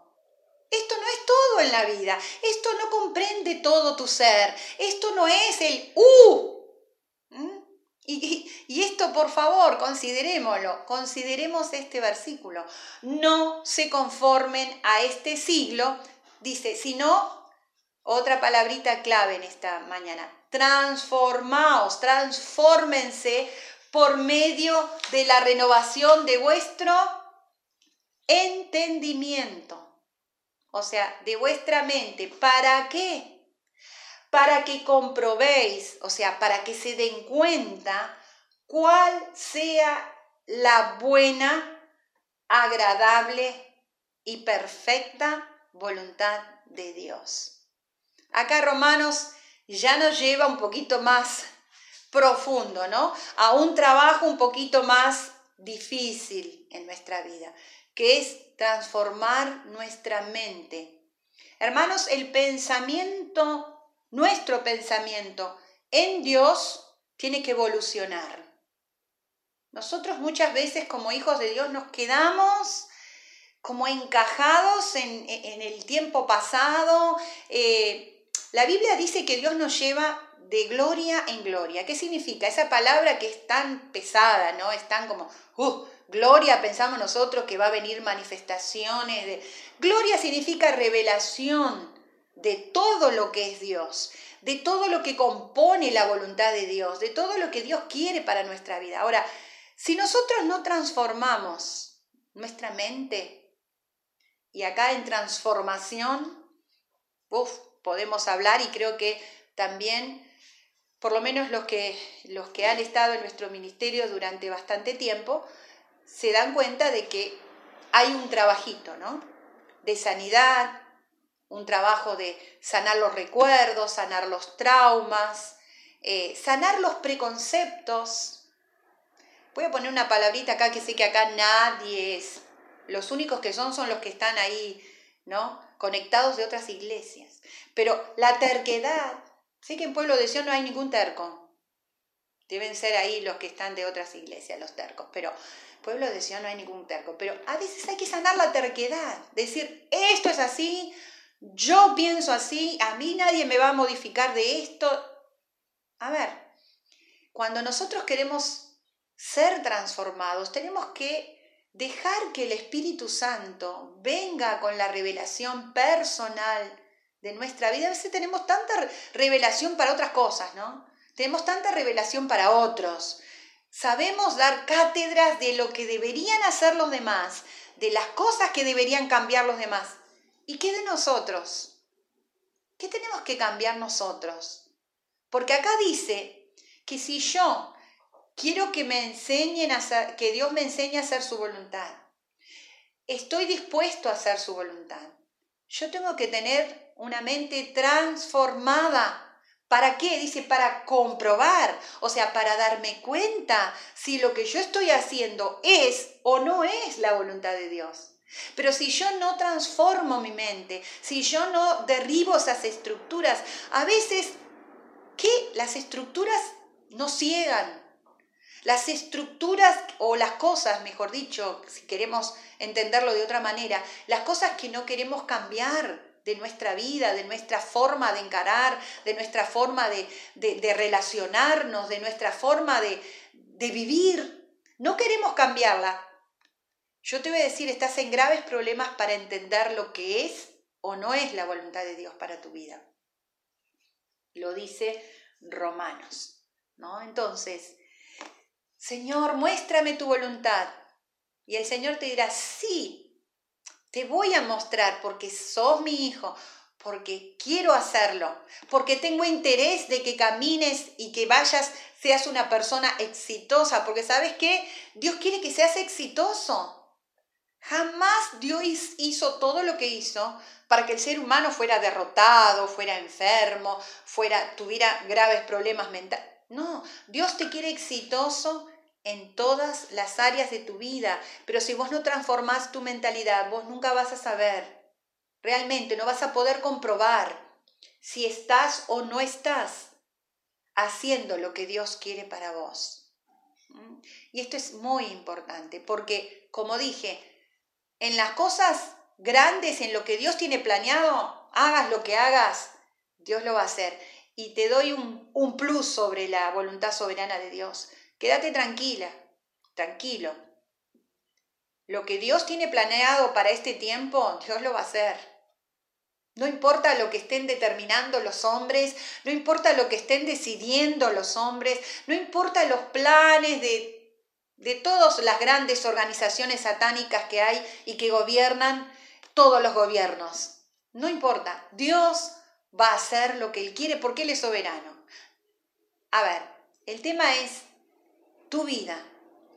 Esto no es todo en la vida. Esto no comprende todo tu ser. Esto no es el U. ¿Mm? Y, y, esto, por favor, considerémoslo. Consideremos este versículo. No se conformen a este siglo, dice, sino otra palabrita clave en esta mañana. Transformaos, transfórmense por medio de la renovación de vuestro entendimiento, o sea, de vuestra mente. ¿Para qué? Para que comprobéis, o sea, para que se den cuenta cuál sea la buena, agradable y perfecta voluntad de Dios. Acá Romanos ya nos lleva un poquito más profundo, ¿no? A un trabajo un poquito más difícil en nuestra vida, que es transformar nuestra mente. Hermanos, el pensamiento, nuestro pensamiento en Dios tiene que evolucionar. Nosotros muchas veces como hijos de Dios nos quedamos como encajados en, el tiempo pasado. Eh, la Biblia dice que Dios nos lleva de gloria en gloria. ¿Qué significa? Esa palabra que es tan pesada, ¿no? Es tan como, uh, gloria, pensamos nosotros que va a venir manifestaciones de... Gloria significa revelación de todo lo que es Dios, de todo lo que compone la voluntad de Dios, de todo lo que Dios quiere para nuestra vida. Ahora, si nosotros no transformamos nuestra mente, y acá en transformación, uf, podemos hablar y creo que también por lo menos los que, los que han estado en nuestro ministerio durante bastante tiempo, se dan cuenta de que hay un trabajito, ¿no? De sanidad, un trabajo de sanar los recuerdos, sanar los traumas, eh, sanar los preconceptos. Voy a poner una palabrita acá que sé que acá nadie es. Los únicos que son son los que están ahí, ¿no? Conectados de otras iglesias. Pero la terquedad, Sé que en Pueblo de Sion no hay ningún terco. Deben ser ahí los que están de otras iglesias, los tercos. Pero Pueblo de Sion no hay ningún terco. Pero a veces hay que sanar la terquedad. Decir, esto es así, yo pienso así, a mí nadie me va a modificar de esto. A ver, cuando nosotros queremos ser transformados, tenemos que dejar que el Espíritu Santo venga con la revelación personal de nuestra vida. A veces tenemos tanta revelación para otras cosas, ¿no? Tenemos tanta revelación para otros. Sabemos dar cátedras de lo que deberían hacer los demás, de las cosas que deberían cambiar los demás. ¿Y qué de nosotros? ¿Qué tenemos que cambiar nosotros? Porque acá dice que si yo quiero que me enseñen a que Dios me enseñe a hacer su voluntad, estoy dispuesto a hacer su voluntad. Yo tengo que tener una mente transformada. ¿Para qué? Dice, para comprobar, o sea, para darme cuenta si lo que yo estoy haciendo es o no es la voluntad de Dios. Pero si yo no transformo mi mente, si yo no derribo esas estructuras, a veces, ¿qué? Las estructuras nos ciegan. Las estructuras o las cosas, mejor dicho, si queremos entenderlo de otra manera, las cosas que no queremos cambiar, de nuestra vida, de nuestra forma de encarar, de nuestra forma de, relacionarnos, de nuestra forma de, de vivir. No queremos cambiarla. Yo te voy a decir, estás en graves problemas para entender lo que es o no es la voluntad de Dios para tu vida. Lo dice Romanos, ¿no? Entonces, Señor, muéstrame tu voluntad. Y el Señor te dirá, sí, Te voy a mostrar porque sos mi hijo, porque quiero hacerlo, porque tengo interés de que camines y que vayas, seas una persona exitosa, porque sabes qué, Dios quiere que seas exitoso. Jamás Dios hizo todo lo que hizo para que el ser humano fuera derrotado, fuera enfermo, fuera, tuviera graves problemas mentales. No, Dios te quiere exitoso en todas las áreas de tu vida, pero si vos no transformás tu mentalidad, vos nunca vas a saber Realmente no vas a poder comprobar si estás o no estás haciendo lo que Dios quiere para vos. ¿Mm? Y esto es muy importante porque, como dije, en las cosas grandes, en lo que Dios tiene planeado, hagas lo que hagas, Dios lo va a hacer. Y te doy un, un plus sobre la voluntad soberana de Dios. Quédate tranquila, tranquilo. Lo que Dios tiene planeado para este tiempo, Dios lo va a hacer. No importa lo que estén determinando los hombres, no importa lo que estén decidiendo los hombres, no importa los planes de, de todas las grandes organizaciones satánicas que hay y que gobiernan todos los gobiernos. No importa, Dios va a hacer lo que Él quiere porque Él es soberano. A ver, el tema es tu vida,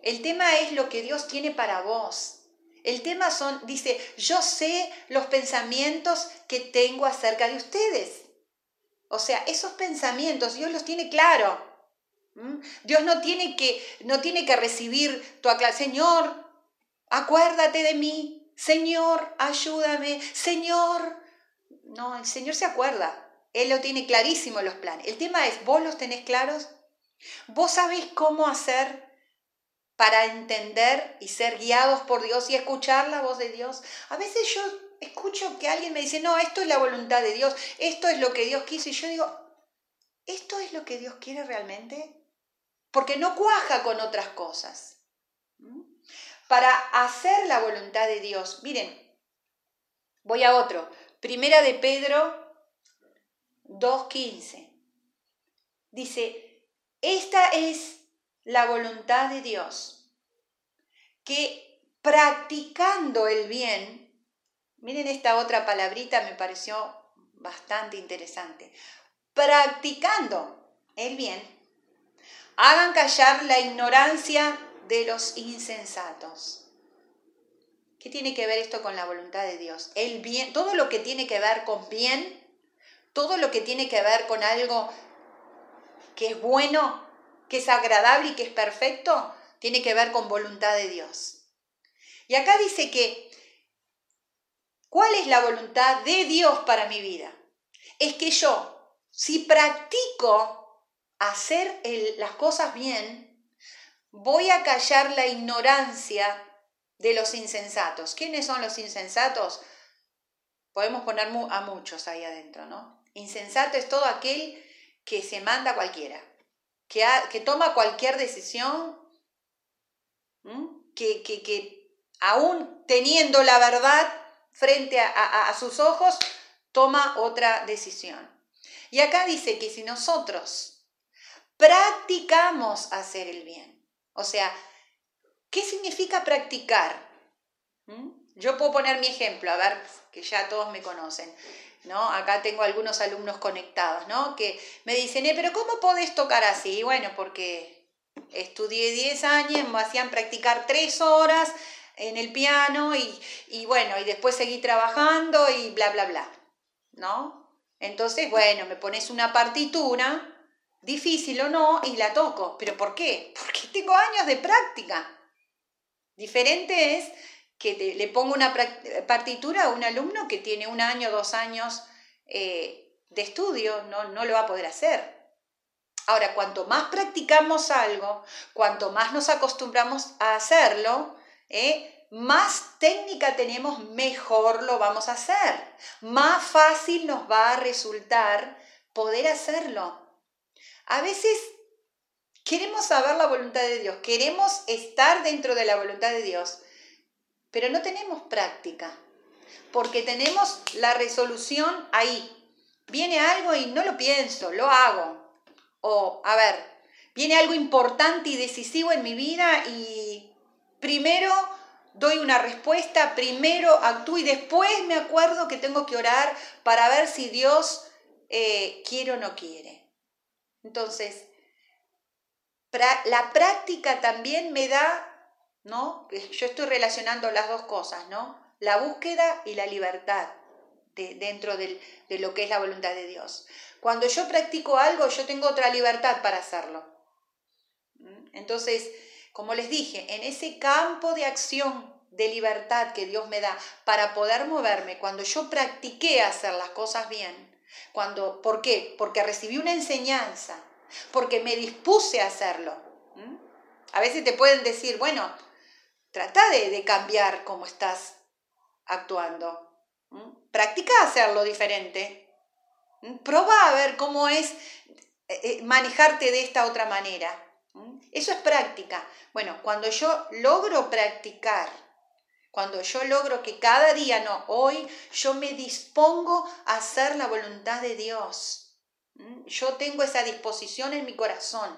el tema es lo que Dios tiene para vos. El tema son, dice, yo sé los pensamientos que tengo acerca de ustedes. O sea, esos pensamientos Dios los tiene claro. Dios no tiene que, no tiene que recibir tu aclaración. Señor, acuérdate de mí. Señor, ayúdame. Señor. No, el Señor se acuerda. Él lo tiene clarísimo los planes. El tema es, ¿vos los tenés claros? ¿Vos sabés cómo hacer para entender y ser guiados por Dios y escuchar la voz de Dios. A veces yo escucho que alguien me dice, no, esto es la voluntad de Dios, esto es lo que Dios quiso, y yo digo, ¿esto es lo que Dios quiere realmente? Porque no cuaja con otras cosas. ¿Mm? Para hacer la voluntad de Dios, miren, voy a otro, primera de Pedro 2.15. Dice, esta es la voluntad de Dios, que practicando el bien, miren esta otra palabrita, me pareció bastante interesante, practicando el bien, hagan callar la ignorancia de los insensatos. ¿Qué tiene que ver esto con la voluntad de Dios? El bien, todo lo que tiene que ver con bien, todo lo que tiene que ver con algo que es bueno, que es agradable y que es perfecto, tiene que ver con voluntad de Dios. Y acá dice que, ¿cuál es la voluntad de Dios para mi vida? Es que yo, si practico hacer las cosas bien, voy a callar la ignorancia de los insensatos. ¿Quiénes son los insensatos? Podemos poner a muchos ahí adentro, ¿no? Insensato es todo aquel que se manda a cualquiera que, toma cualquier decisión, que, que, aún teniendo la verdad frente a, sus ojos, toma otra decisión. Y acá dice que si nosotros practicamos hacer el bien, o sea, ¿qué significa practicar? Yo puedo poner mi ejemplo, a ver, que ya todos me conocen. ¿no? Acá tengo algunos alumnos conectados, ¿no? Que me dicen, eh, pero ¿cómo podés tocar así? bueno, porque estudié 10 años, me hacían practicar 3 horas en el piano y, bueno, y después seguí trabajando y bla, bla, bla, ¿no? Entonces, bueno, me pones una partitura, difícil o no, y la toco. ¿Pero por qué? Porque tengo años de práctica. Diferente es que le pongo una partitura a un alumno que tiene un año, dos años eh, de estudio, no, no lo va a poder hacer. Ahora, cuanto más practicamos algo, cuanto más nos acostumbramos a hacerlo, eh, más técnica tenemos, mejor lo vamos a hacer. Más fácil nos va a resultar poder hacerlo. A veces queremos saber la voluntad de Dios, queremos estar dentro de la voluntad de Dios, pero no tenemos práctica, porque tenemos la resolución ahí. Viene algo y no lo pienso, lo hago. O, a ver, viene algo importante y decisivo en mi vida y primero doy una respuesta, primero actúo y después me acuerdo que tengo que orar para ver si Dios eh, quiere o no quiere. Entonces, la práctica también me da, ¿no? Yo estoy relacionando las dos cosas, ¿no? La búsqueda y la libertad dentro de lo que es la voluntad de Dios. Cuando yo practico algo, yo tengo otra libertad para hacerlo. ¿Mm? Entonces, como les dije, en ese campo de acción de libertad que Dios me da para poder moverme, cuando yo practiqué hacer las cosas bien, cuando, ¿por qué? Porque recibí una enseñanza, porque me dispuse a hacerlo. A veces te pueden decir, bueno, trata de, cambiar cómo estás actuando. Practica hacerlo diferente. Proba a ver cómo es eh, eh, manejarte de esta otra manera. Eso es práctica. Bueno, cuando yo logro practicar, cuando yo logro que cada día, no, hoy yo me dispongo a hacer la voluntad de Dios. Yo tengo esa disposición en mi corazón.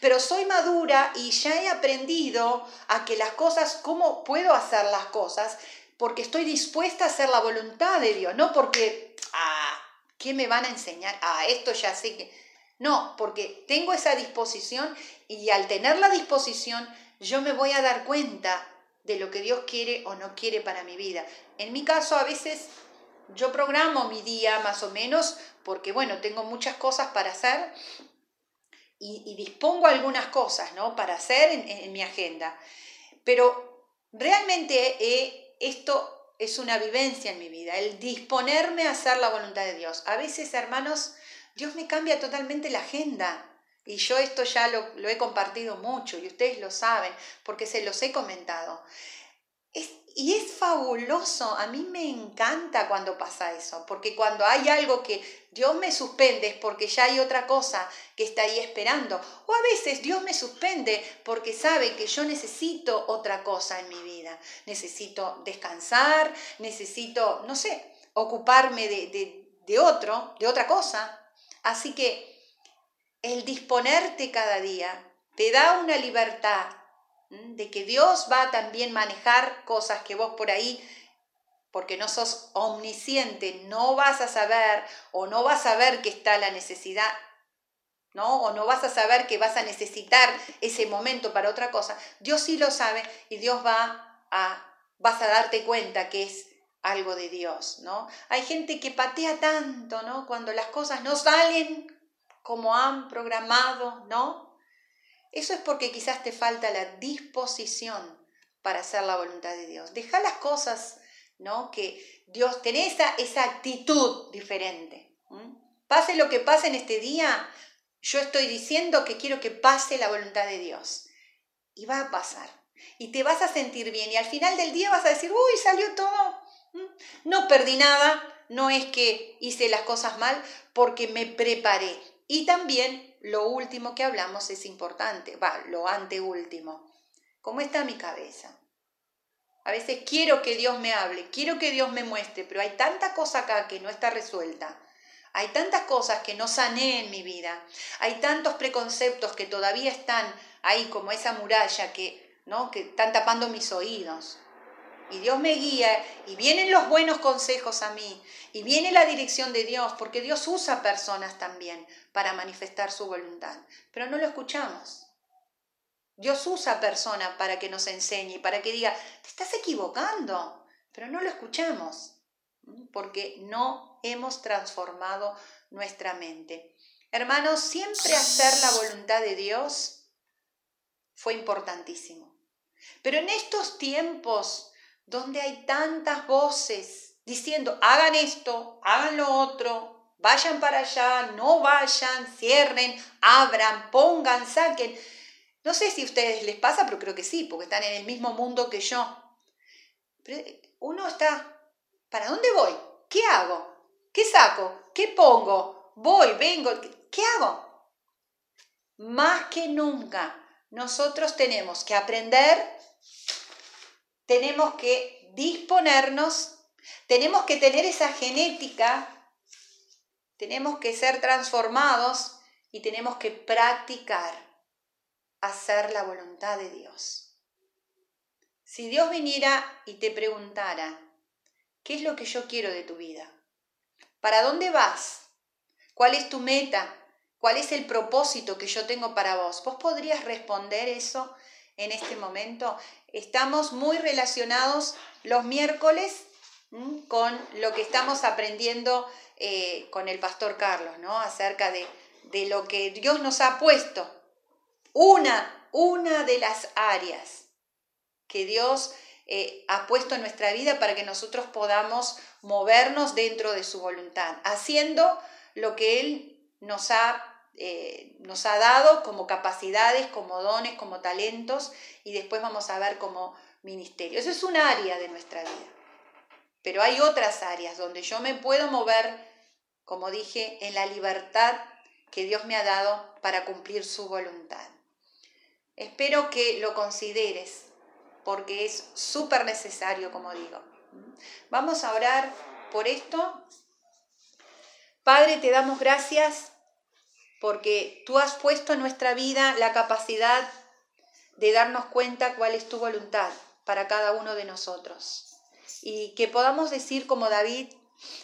Pero soy madura y ya he aprendido a que las cosas, ¿cómo puedo hacer las cosas? Porque estoy dispuesta a hacer la voluntad de Dios, no porque, ah, ¿qué me van a enseñar? Ah, esto ya sé que... No, porque tengo esa disposición y al tener la disposición yo me voy a dar cuenta de lo que Dios quiere o no quiere para mi vida. En mi caso a veces yo programo mi día más o menos porque bueno, tengo muchas cosas para hacer y, dispongo algunas cosas ¿no? para hacer en, mi agenda. Pero realmente eh, esto es una vivencia en mi vida, el disponerme a hacer la voluntad de Dios. A veces, hermanos, Dios me cambia totalmente la agenda. Y yo esto ya lo, he compartido mucho y ustedes lo saben porque se los he comentado. Y es fabuloso, a mí me encanta cuando pasa eso, porque cuando hay algo que Dios me suspende es porque ya hay otra cosa que está ahí esperando. O a veces Dios me suspende porque sabe que yo necesito otra cosa en mi vida. Necesito descansar, necesito, no sé, ocuparme de, de otro, de otra cosa. Así que el disponerte cada día te da una libertad de que Dios va a también manejar cosas que vos por ahí, porque no sos omnisciente, no vas a saber o no vas a ver que está la necesidad, ¿no? O no vas a saber que vas a necesitar ese momento para otra cosa. Dios sí lo sabe y Dios va a, vas a darte cuenta que es algo de Dios, ¿no? Hay gente que patea tanto, ¿no? Cuando las cosas no salen como han programado, ¿no? Eso es porque quizás te falta la disposición para hacer la voluntad de Dios. Deja las cosas, ¿no? Que Dios, tenés esa, esa actitud diferente. Pase lo que pase en este día, yo estoy diciendo que quiero que pase la voluntad de Dios. Y va a pasar. Y te vas a sentir bien. Y al final del día vas a decir, uy, salió todo. No perdí nada. No es que hice las cosas mal porque me preparé. Y también lo último que hablamos es importante, va, lo anteúltimo. ¿Cómo está mi cabeza? A veces quiero que Dios me hable, quiero que Dios me muestre, pero hay tanta cosa acá que no está resuelta. Hay tantas cosas que no sané en mi vida. Hay tantos preconceptos que todavía están ahí como esa muralla que, ¿no? que están tapando mis oídos y Dios me guía y vienen los buenos consejos a mí y viene la dirección de Dios, porque Dios usa personas también para manifestar su voluntad, pero no lo escuchamos. Dios usa personas para que nos enseñe, para que diga, te estás equivocando, pero no lo escuchamos, porque no hemos transformado nuestra mente. Hermanos, siempre hacer la voluntad de Dios fue importantísimo. Pero en estos tiempos donde hay tantas voces diciendo, hagan esto, hagan lo otro, vayan para allá, no vayan, cierren, abran, pongan, saquen. No sé si a ustedes les pasa, pero creo que sí, porque están en el mismo mundo que yo. uno está, ¿para dónde voy? ¿Qué hago? ¿Qué saco? ¿Qué pongo? Voy, vengo, ¿qué hago? Más que nunca, nosotros tenemos que aprender tenemos que disponernos, tenemos que tener esa genética, tenemos que ser transformados y tenemos que practicar hacer la voluntad de Dios. Si Dios viniera y te preguntara, ¿qué es lo que yo quiero de tu vida? ¿Para dónde vas? ¿Cuál es tu meta? ¿Cuál es el propósito que yo tengo para vos? ¿Vos podrías responder eso en este momento? Estamos muy relacionados los miércoles con lo que estamos aprendiendo eh, con el pastor Carlos, ¿no? Acerca de, de lo que Dios nos ha puesto. Una, una de las áreas que Dios eh, ha puesto en nuestra vida para que nosotros podamos movernos dentro de su voluntad, haciendo lo que Él nos ha eh, nos ha dado como capacidades, como dones, como talentos, y después vamos a ver como ministerio. Eso es un área de nuestra vida. Pero hay otras áreas donde yo me puedo mover, como dije, en la libertad que Dios me ha dado para cumplir su voluntad. Espero que lo consideres, porque es súper necesario, como digo. Vamos a orar por esto. Padre, te damos gracias porque tú has puesto en nuestra vida la capacidad de darnos cuenta cuál es tu voluntad para cada uno de nosotros. Y que podamos decir como David,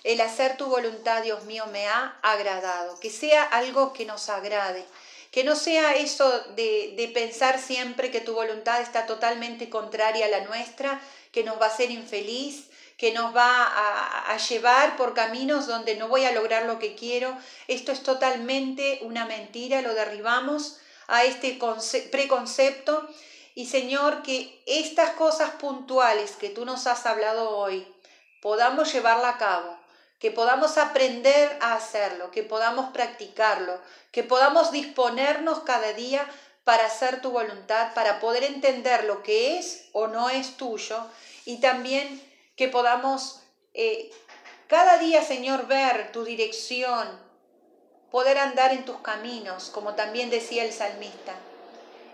el hacer tu voluntad, Dios mío, me ha agradado. Que sea algo que nos agrade. Que no sea eso de, de pensar siempre que tu voluntad está totalmente contraria a la nuestra, que nos va a hacer infeliz, que nos va a, llevar por caminos donde no voy a lograr lo que quiero. Esto es totalmente una mentira, lo derribamos a este preconcepto. Y Señor, que estas cosas puntuales que tú nos has hablado hoy podamos llevarla a cabo, que podamos aprender a hacerlo, que podamos practicarlo, que podamos disponernos cada día para hacer tu voluntad, para poder entender lo que es o no es tuyo y también que podamos eh, cada día, Señor, ver tu dirección, poder andar en tus caminos, como también decía el salmista,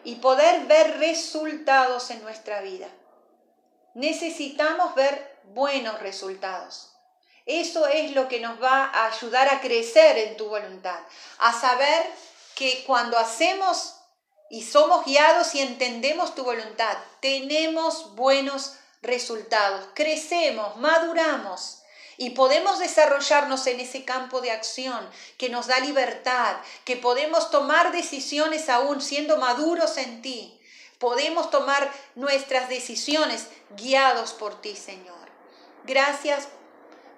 y poder ver resultados en nuestra vida. Necesitamos ver buenos resultados. Eso es lo que nos va a ayudar a crecer en tu voluntad, a saber que cuando hacemos y somos guiados y entendemos tu voluntad, tenemos buenos resultados, crecemos, maduramos y podemos desarrollarnos en ese campo de acción que nos da libertad, que podemos tomar decisiones aún siendo maduros en ti. Podemos tomar nuestras decisiones guiados por ti, Señor. Gracias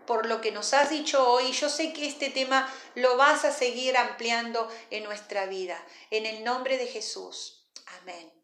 por lo que nos has dicho hoy. Yo sé que este tema lo vas a seguir ampliando en nuestra vida. En el nombre de Jesús. Amén.